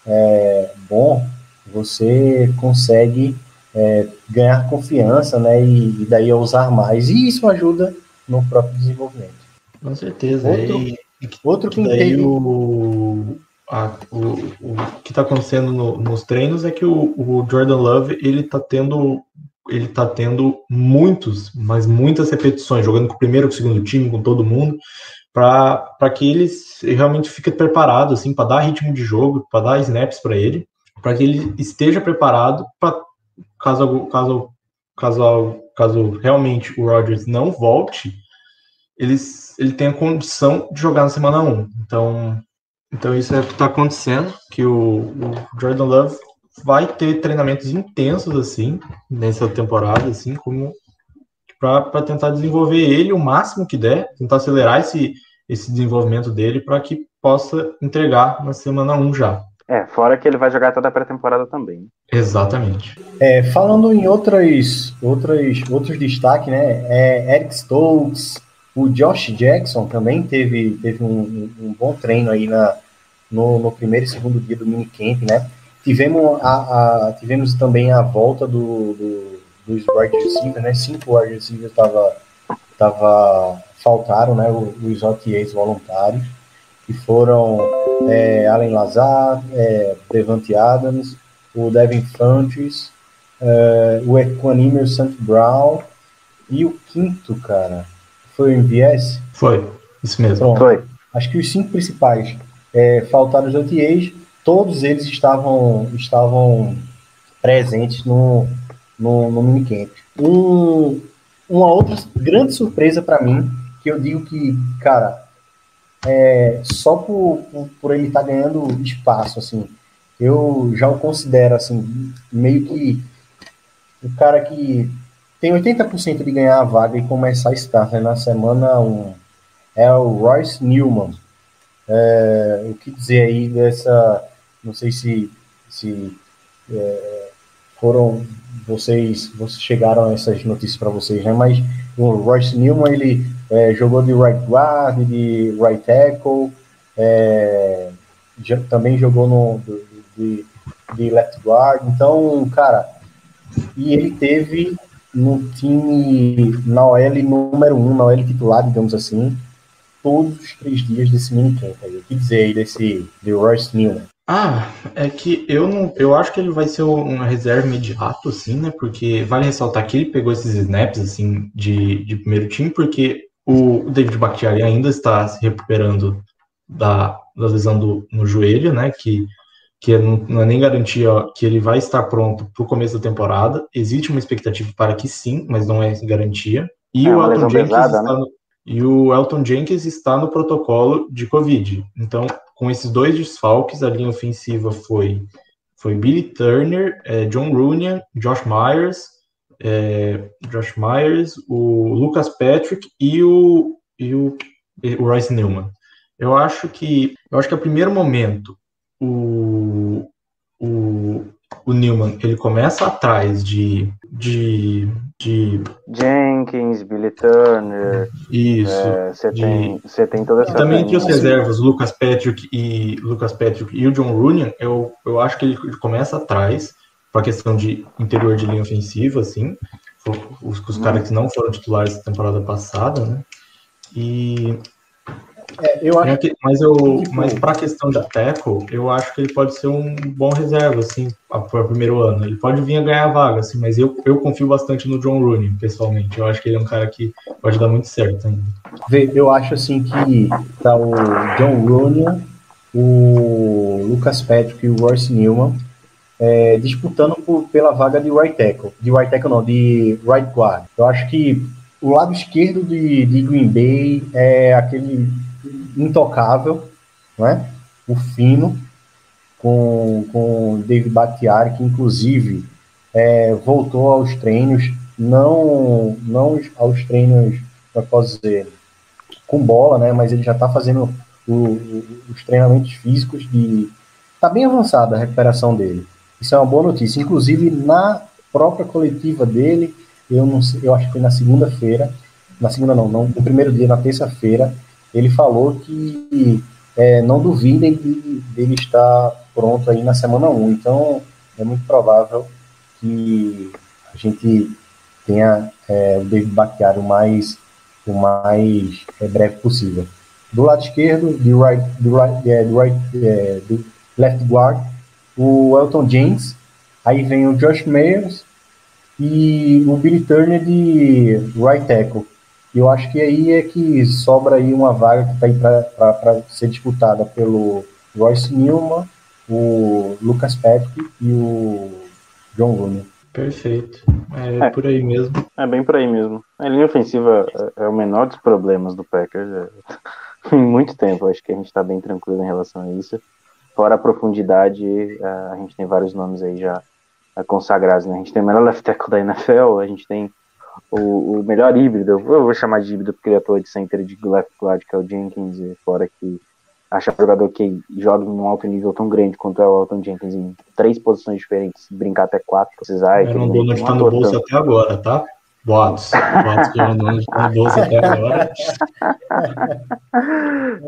é, bom, você consegue é, ganhar confiança, né? E, e, daí usar mais. E isso ajuda no próprio desenvolvimento. Com certeza. Outro, e, outro que daí teve... o, a, o, o que está acontecendo no, nos treinos é que o, o Jordan Love ele está tendo ele tá tendo muitos, mas muitas repetições, jogando com o primeiro, com o segundo time, com todo mundo, para que ele realmente fique preparado, assim, para dar ritmo de jogo, para dar snaps para ele para que ele esteja preparado para caso caso caso caso realmente o Rodgers não volte, eles, ele tem a condição de jogar na semana 1. Então, então isso é o que está acontecendo, que o, o, Jordan Love vai ter treinamentos intensos assim nessa temporada, assim como para tentar desenvolver ele o máximo que der, tentar acelerar esse, esse desenvolvimento dele para que possa entregar na semana 1 já. É, fora que ele vai jogar toda a pré-temporada também. Exatamente. É, falando em outras, outras, outros destaques, né? É, Eric Stokes, o Josh Jackson também teve, teve um, um bom treino aí na, no, no, primeiro e segundo dia do minicamp, né? Tivemos, a, a, tivemos também a volta do, do, dos wide receivers, né? Cinco wide receivers tava, tava, faltaram, né? Os OTAs voluntários que foram é, Allen Lazar, é, Devante Adams, o Devin Fantes, é, o Equanimir St. Brown e o quinto, cara, foi o MVS? Foi, isso mesmo. Pronto. Foi. Acho que os cinco principais é, faltaram os OTAs, todos eles estavam, estavam presentes no, no, no minicamp. Um, uma outra grande surpresa para mim, que eu digo que, cara, é, só por, por, por ele estar tá ganhando espaço, assim, eu já o considero, assim, meio que o cara que tem 80% de ganhar a vaga e começar a estar né, na semana 1 é o Royce Newman. É, o que dizer aí dessa, não sei se, se é, foram vocês, vocês chegaram essas notícias para vocês, né? Mas o Royce Newman ele é, jogou de right guard, de right tackle, é, já, também jogou no, de, de left guard. Então, cara, e ele teve no time na OL número um, na OL titular, digamos assim, todos os três dias desse minicamp aí. O que dizer aí desse de Royce Newman? Ah, é que eu não. Eu acho que ele vai ser uma reserva imediato, assim, né? Porque vale ressaltar que ele pegou esses snaps, assim, de, de primeiro time, porque o David Bakhtiari ainda está se recuperando da, da lesão do, no joelho, né? Que, que não, não é nem garantia que ele vai estar pronto para o começo da temporada. Existe uma expectativa para que sim, mas não é garantia. E, é o, Elton Jenkins pesada, está né? no, e o Elton Jenkins está no protocolo de Covid. Então, com esses dois desfalques, a linha ofensiva foi, foi Billy Turner, é, John Runyan, Josh Myers, é, Josh Myers, o Lucas Patrick e o, e o, e o Royce Newman. Eu acho que eu acho que a primeiro momento o, o, o Newman ele começa atrás de, de, de Jenkins, Billy Turner. Isso. Você é, tem, tem toda essa. Também entre os reservas, Lucas Patrick e Lucas Patrick e o John Runyan, eu, eu acho que ele começa atrás para a questão de interior de linha ofensiva, assim, os, os caras que não foram titulares da temporada passada, né? E é, eu acho que, mas eu, tipo, mas para a questão de tackle, eu acho que ele pode ser um bom reserva, assim, para o primeiro ano. Ele pode vir a ganhar a vaga, assim, mas eu, eu confio bastante no John Rooney, pessoalmente. Eu acho que ele é um cara que pode dar muito certo ainda. Eu acho assim que tá o John Rooney, o Lucas Patrick e o Royce Newman é, disputando por, pela vaga de right tackle. De right tackle não, de right guard. Eu acho que o lado esquerdo de, de Green Bay é aquele intocável, não é? O fino, com, com David Batiari, que inclusive é, voltou aos treinos, não, não aos treinos, como é posso dizer, com bola, né? Mas ele já está fazendo o, o, os treinamentos físicos de. Está bem avançada a recuperação dele. Isso é uma boa notícia. Inclusive, na própria coletiva dele, eu não sei, eu acho que foi na segunda-feira, na segunda não, não, no primeiro dia, na terça-feira, ele falou que é, não duvidem de, dele estar pronto aí na semana 1. Então, é muito provável que a gente tenha é, o David Bakhtiari o mais, o mais é, breve possível. Do lado esquerdo, right, do right, é, do right, é, do left guard, o Elton James, aí vem o Josh Myers e o Billy Turner de right tackle. Eu acho que aí é que sobra aí uma vaga que está aí para ser disputada pelo Royce Newman, o Lucas Patrick e o John Rooney. Perfeito. É, é, por aí mesmo. É bem por aí mesmo. A linha ofensiva é, é o menor dos problemas do Packers. É, [LAUGHS] em muito tempo, acho que a gente está bem tranquilo em relação a isso. Fora a profundidade, é, a gente tem vários nomes aí já consagrados. Né? A gente tem o melhor left tackle da NFL, a gente tem o, o melhor híbrido, eu vou chamar de híbrido porque ele atua de center de left guard, que é o Jenkins, e fora que achar jogador que joga num alto nível tão grande quanto é o Alton Jenkins em três posições diferentes, brincar até quatro, precisar. Eu não dou onde está no bolso até agora, tá? Boatos. Boatos que eu não está no bolso até agora.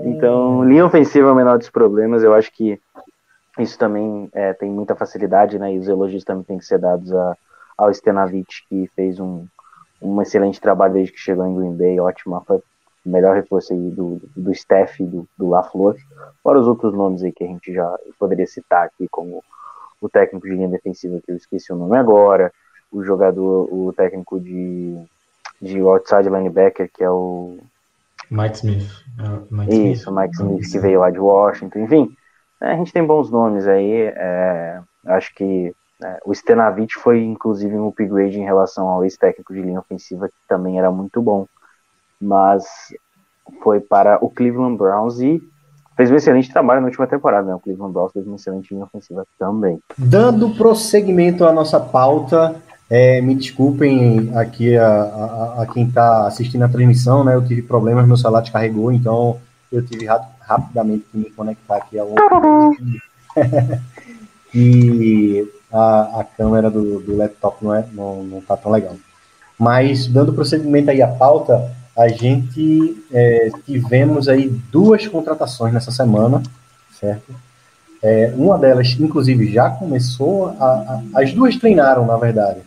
então, linha ofensiva é o menor dos problemas. Eu acho que isso também é, tem muita facilidade, né? E os elogios também têm que ser dados a, ao Stenavich, que fez um, um excelente trabalho desde que chegou em Green Bay, ótima, foi o melhor reforço aí do, do staff do, do LaFleur, fora os outros nomes aí que a gente já poderia citar aqui, como o técnico de linha defensiva, que eu esqueci o nome agora, o jogador, o técnico de, de outside linebacker, que é o... Mike Smith. É, Mike Isso, Smith. Mike Smith, que veio lá de Washington, enfim, é, a gente tem bons nomes aí, é, acho que é, o Stenavich foi inclusive um upgrade em relação ao ex-técnico de linha ofensiva, que também era muito bom, mas foi para o Cleveland Browns e fez um excelente trabalho na última temporada, né? O Cleveland Browns fez uma excelente linha ofensiva também. Dando prosseguimento à nossa pauta, é, me desculpem aqui a, a, a quem está assistindo a transmissão, né? Eu tive problemas, meu celular descarregou, então eu tive ra rapidamente que me conectar aqui ao [LAUGHS] e a, a câmera do, do laptop não, é, não, não tá tão legal. Mas, dando prosseguimento aí à pauta, a gente é, tivemos aí duas contratações nessa semana, certo? É, uma delas, inclusive, já começou, a, a, as duas treinaram, na verdade,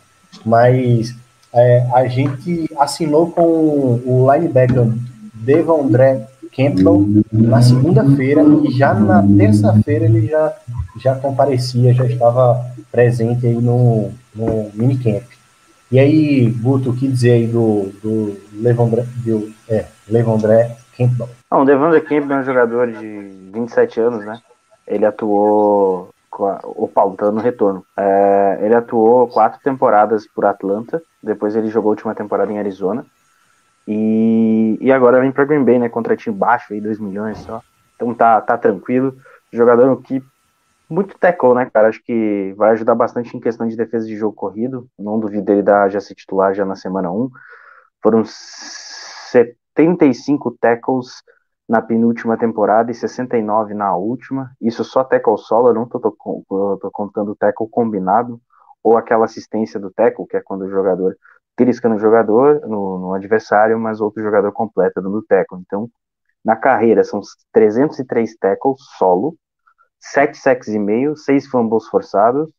mas é, a gente assinou com o linebacker Devondre Campbell na segunda-feira e já na terça-feira ele já, já comparecia, já estava presente aí no, no minicamp. E aí, Guto, o que dizer aí do, do Levandré, do, é, Levandré Campbell? Não, o Devandre Campbell é um jogador de 27 anos, né? Ele atuou o Paulo no retorno. É, ele atuou quatro temporadas por Atlanta, depois ele jogou a última temporada em Arizona. E, e agora vem para Green Bay, né? Contratinho baixo aí, 2 milhões só. Então tá, tá tranquilo. Jogador que muito tackle, né, cara? Acho que vai ajudar bastante em questão de defesa de jogo corrido. Não duvido ele dar já se titular já na semana 1. Foram 75 tackles na penúltima temporada e 69 na última. Isso só tackle solo, eu não tô, tô, tô contando o tackle combinado ou aquela assistência do tackle, que é quando o jogador trisca no jogador, no, no adversário, mas outro jogador completa no tackle. Então, na carreira são 303 tackles solo, 7 sacks e meio, 6 fumbles forçados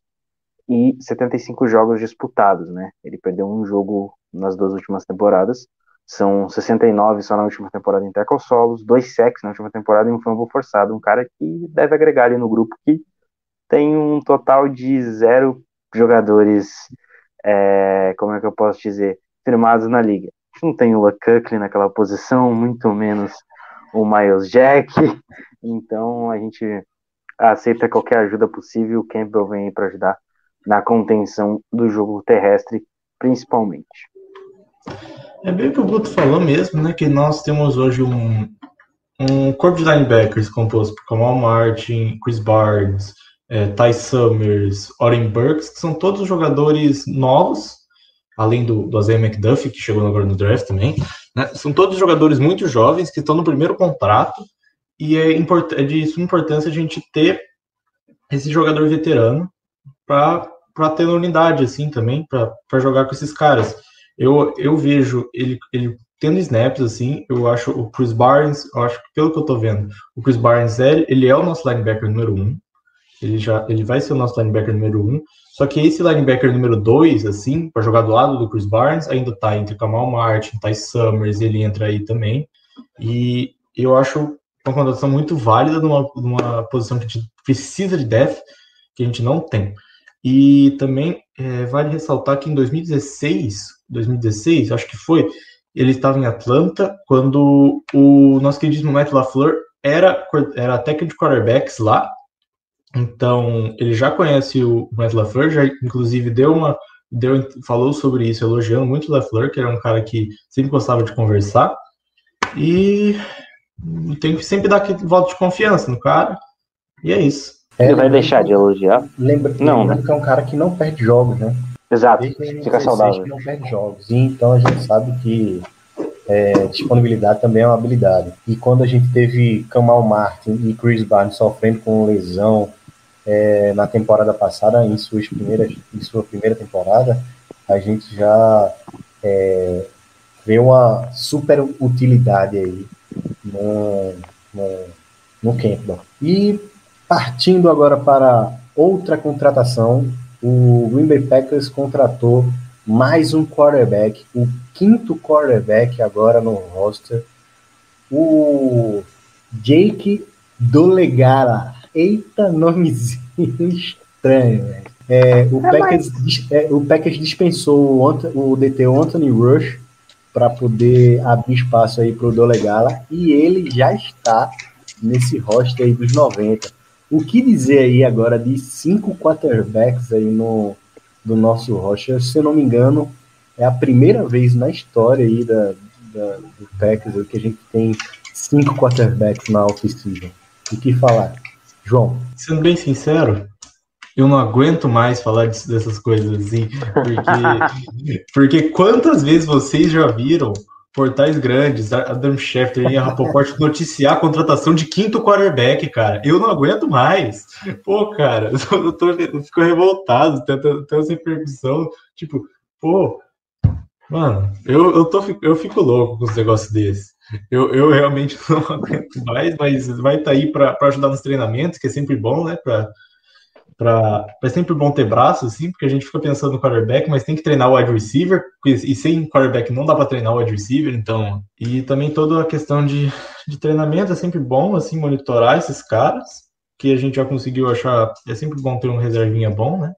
e 75 jogos disputados, né? Ele perdeu um jogo nas duas últimas temporadas. São 69 só na última temporada em tackle solos, dois sacks na última temporada e um fumble forçado. Um cara que deve agregar ali no grupo que tem um total de zero jogadores é, como é que eu posso dizer, firmados na liga. A gente não tem o Luckclay naquela posição, muito menos o Miles Jack, [LAUGHS] então a gente aceita qualquer ajuda possível. O Campbell vem aí para ajudar na contenção do jogo terrestre, principalmente. É bem o que o Guto falou mesmo, né? Que nós temos hoje um, um corpo de linebackers composto por Kamal Martin, Chris Barnes, é, Ty Summers, Oren Burks, que são todos jogadores novos, além do, do Isaiah McDuffie, que chegou agora no draft também. Né? São todos jogadores muito jovens que estão no primeiro contrato, e é, import é de suma importância a gente ter esse jogador veterano para ter unidade assim também, para jogar com esses caras. Eu, eu vejo ele, ele tendo snaps, assim, eu acho o Chris Barnes, eu acho que pelo que eu tô vendo, o Chris Barnes, ele, ele é o nosso linebacker número um, ele já ele vai ser o nosso linebacker número um. Só que esse linebacker número dois, assim, para jogar do lado do Chris Barnes, ainda tá entre Kamal Martin, Ty Summers, ele entra aí também. E eu acho uma contratação muito válida numa, numa posição que a gente precisa de depth, que a gente não tem. E também é, vale ressaltar que em 2016, 2016, acho que foi, ele estava em Atlanta, quando o nosso queridíssimo Matt LaFleur era, era técnico de quarterbacks lá, então, ele já conhece o Matt LaFleur, já inclusive deu uma deu, falou sobre isso, elogiando muito o LeFleur, que era um cara que sempre gostava de conversar. E tem que sempre dar aquele voto de confiança no cara. E é isso. Ele vai deixar de elogiar? Lembra, Não, lembra né? que é um cara que não perde jogos, né? Exato, fica 2016 saudável. não perde jogos. E então a gente sabe que é, disponibilidade também é uma habilidade. E quando a gente teve Kamal Martin e Chris Barnes sofrendo com lesão é, na temporada passada, em, suas primeiras, em sua primeira temporada, a gente já é, vê uma super utilidade aí no, no, no Campbell. E partindo agora para outra contratação, o Green Bay Packers contratou mais um quarterback, o quinto quarterback agora no roster, o Jake Dolegala. Eita, nomezinho [LAUGHS] estranho, velho. É, o, Packers, dis- é, o Packers dispensou o, Ant- o DT Anthony Rush para poder abrir espaço aí para o Dolegala e ele já está nesse roster aí dos 90. O que dizer aí agora de cinco quarterbacks aí no do nosso roster? Se eu não me engano, é a primeira vez na história aí da, da- do Packers que a gente tem cinco quarterbacks na off-season. O que falar? João, Sendo bem sincero, eu não aguento mais falar disso- dessas coisas assim, porque, [LAUGHS] porque quantas vezes vocês já viram portais grandes, Adam Schefter e a Rapoport noticiar a contratação de quinto quarterback, cara? Eu não aguento mais. Pô, cara, [LAUGHS] eu, tô, eu fico revoltado, tenho essa repercussão, tipo, pô, mano, eu, eu, tô, eu fico louco com os negócios desses. Eu, eu realmente [LAUGHS] não aguento mais, mas vai estar aí para ajudar nos treinamentos, que é sempre bom, né? Pra, pra, é sempre bom ter braço, assim, porque a gente fica pensando no quarterback, mas tem que treinar o wide receiver, e sem quarterback não dá para treinar o wide receiver, então. E também toda a questão de, de treinamento é sempre bom, assim, monitorar esses caras, que a gente já conseguiu achar. É sempre bom ter um reservinha bom, né?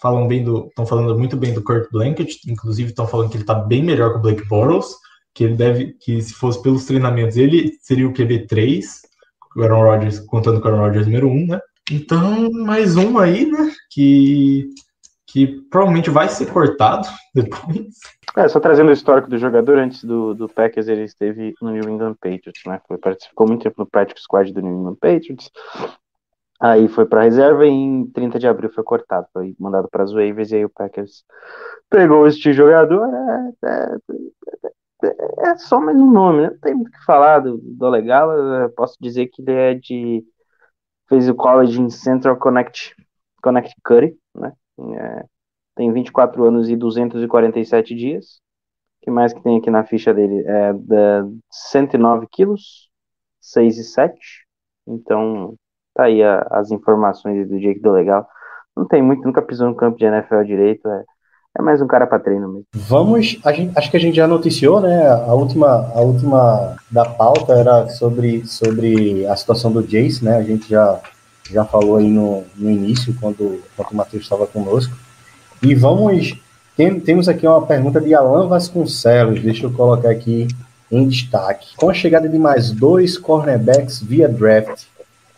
Falam bem do. Estão falando muito bem do Kurt Blanket, inclusive estão falando que ele tá bem melhor que o Blake Bortles, que ele deve. que se fosse pelos treinamentos, ele seria o QB3, o Aaron Rodgers, contando com o Aaron Rodgers número 1, né? Então, mais um aí, né? Que, que provavelmente vai ser cortado [LAUGHS] depois. É, só trazendo o histórico do jogador, antes do, do Packers, ele esteve no New England Patriots, né? Foi, participou muito tempo no Practice Squad do New England Patriots. Aí foi para reserva e em 30 de abril foi cortado, foi mandado para as waivers e aí o Packers pegou este jogador. É, é, é- só mais um nome, né? Não tem muito o que falar do, do Legala. Eu Posso dizer que ele é de. fez o college em Central Connect, Connecticut, né? É, tem 24 anos e 247 dias. O que mais que tem aqui na ficha dele? É da 109 quilos, 6 e 7. Então, tá aí a- as informações do Jake do Legal. Não tem muito, nunca pisou no campo de NFL direito. É, é mais um cara pra treino mesmo. vamos. gente- acho que a gente já noticiou, né? A última, a última da pauta era sobre, sobre a situação do Jace, né? A gente já, já falou aí no, no início, quando, quando o Matheus estava conosco. E vamos. Tem, temos aqui uma pergunta de Alan Vasconcelos, deixa eu colocar aqui em destaque. Com a chegada de mais dois cornerbacks via draft,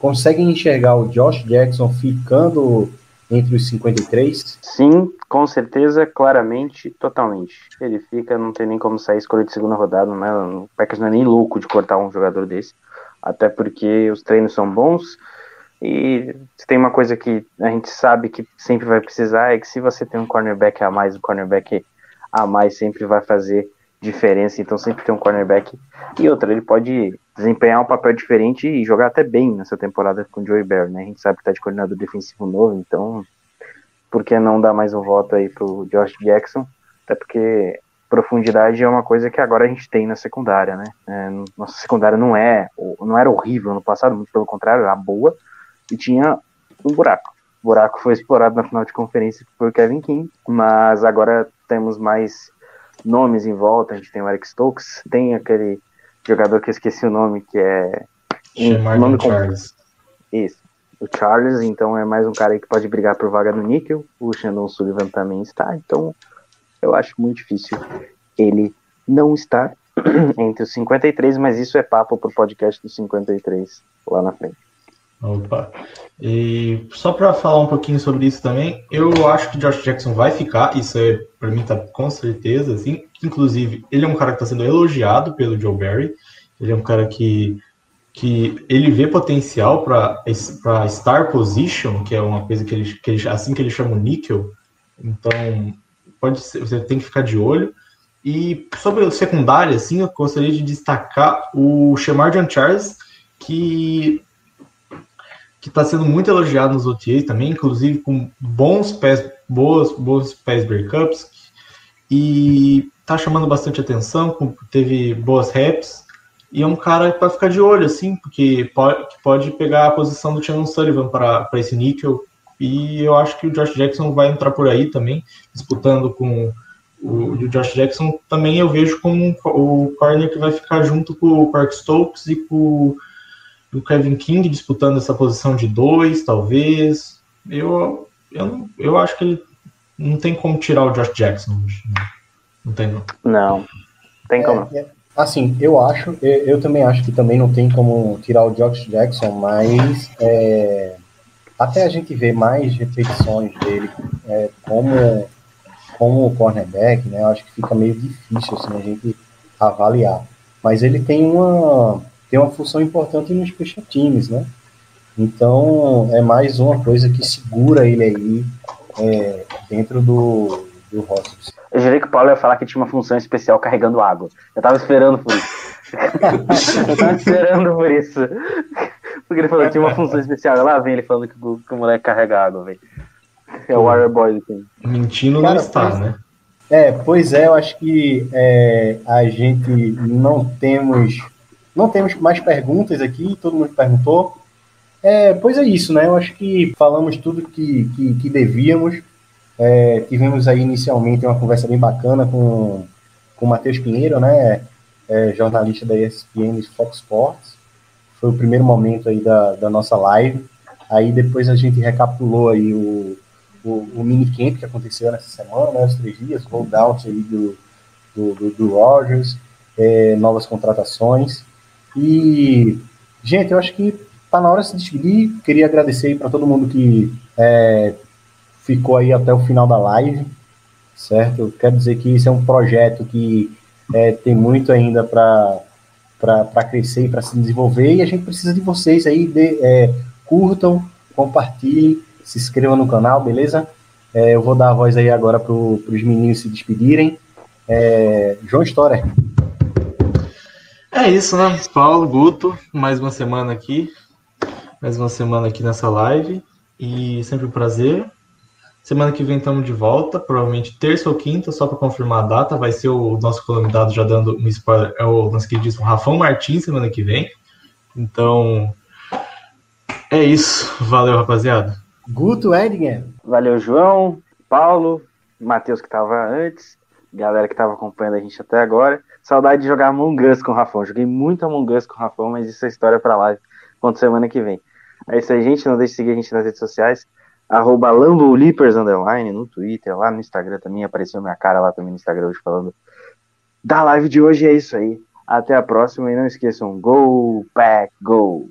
conseguem enxergar o Josh Jackson ficando entre os 53? Sim, com certeza, claramente, totalmente. Ele fica, não tem nem como sair escolha de segunda rodada, né? O Packers não é nem louco de cortar um jogador desse. Até porque os treinos são bons. E tem uma coisa que a gente sabe que sempre vai precisar é que se você tem um cornerback a mais, um cornerback a mais sempre vai fazer diferença. Então sempre tem um cornerback. E outra, ele pode desempenhar um papel diferente e jogar até bem nessa temporada com o Joey Barry, né? A gente sabe que tá de coordenador defensivo novo, então por que não dar mais um voto aí pro Josh Jackson? Até porque profundidade é uma coisa que agora a gente tem na secundária, né? É, nossa secundária não é, não era horrível no passado, muito pelo contrário, era boa e tinha um buraco. O buraco foi explorado na final de conferência por Kevin King, mas agora temos mais nomes em volta. A gente tem o Eric Stokes, tem aquele jogador que eu esqueci o nome, que é. Chamar nome Charles. Isso. O Charles, então, é mais um cara aí que pode brigar por vaga no níquel. O Shandon Sullivan também está. Então, eu acho muito difícil ele não estar [CLEARS THROAT] entre os 53, mas isso é papo pro podcast dos 53 lá na frente. Opa. E só para falar um pouquinho sobre isso também, eu acho que Josh Jackson vai ficar, isso é para mim tá com certeza, assim. Inclusive, ele é um cara que está sendo elogiado pelo Joe Barry. Ele é um cara que que ele vê potencial para para star position, que é uma coisa que ele, que ele assim que ele chama o níquel. Então, pode ser, você tem que ficar de olho. E sobre o secundário, assim, eu gostaria de destacar o Shemar John Charles, que que está sendo muito elogiado nos OTAs também, inclusive com bons pés, boas, bons pés breakups, e está chamando bastante atenção, teve boas reps, e é um cara para ficar de olho, assim, porque pode, pode pegar a posição do Shannon Sullivan para esse níquel, e eu acho que o Josh Jackson vai entrar por aí também, disputando com o, o Josh Jackson, também eu vejo como o corner que vai ficar junto com o Park Stokes e com o Kevin King disputando essa posição de dois, talvez. Eu, eu, eu acho que ele não tem como tirar o Josh Jackson hoje. Não tem, não. Não, tem como. É, é, assim, eu acho, eu, eu, também acho que também não tem como tirar o Josh Jackson, mas é, até a gente ver mais repetições dele é, como, como cornerback, né? Eu acho que fica meio difícil assim, a gente avaliar. Mas ele tem uma tem uma função importante nos special teams, né? Então, é mais uma coisa que segura ele aí é, dentro do, do roster. Eu jurei que o Paulo ia falar que tinha uma função especial carregando água. Eu tava esperando por isso. [LAUGHS] eu tava esperando por isso. Porque ele falou que tinha uma função especial. Lá vem ele falando que o, que o moleque carrega água, velho. É o Warrior Boy do time. Mentindo Cara, não está, né? É, pois é, eu acho que é, a gente não temos não temos mais perguntas aqui, todo mundo perguntou. É, pois é isso, né? Eu acho que falamos tudo que, que, que devíamos. É, tivemos aí inicialmente uma conversa bem bacana com, com o Matheus Pinheiro, né? É, jornalista da ESPN Fox Sports. Foi o primeiro momento aí da, da nossa live. Aí depois a gente recapitulou aí o, o, o minicamp que aconteceu nessa semana, né? Os três dias, holdout aí do, do, do, do Rogers, é, novas contratações. E, gente, eu acho que tá na hora de se despedir. Queria agradecer para todo mundo que é, ficou aí até o final da live, certo? Eu quero dizer que isso é um projeto que é, tem muito ainda para crescer e para se desenvolver e a gente precisa de vocês aí de, é, curtam, compartilhem, se inscrevam no canal, beleza? É, eu vou dar a voz aí agora para os meninos se despedirem. É, João Storer. É isso, né? Paulo, Guto, mais uma semana aqui. Mais uma semana aqui nessa live. E sempre um prazer. Semana que vem estamos de volta, provavelmente terça ou quinta, só para confirmar a data. Vai ser o nosso convidado, já dando um spoiler, é o nosso queridíssimo Rafão Martins, semana que vem. Então, é isso. Valeu, rapaziada. Guto Edinger. Valeu, João, Paulo, Matheus que estava antes, galera que estava acompanhando a gente até agora. Saudade de jogar Among Us com o Rafão. Joguei muito Among Us com o Rafão, mas isso é história para live. Conto semana que vem. É isso aí, gente. Não deixe de seguir a gente nas redes sociais. Arroba Underline no Twitter, lá no Instagram também. Apareceu minha cara lá também no Instagram hoje falando da live de hoje. É isso aí. Até a próxima e não esqueçam, Go Pack Go!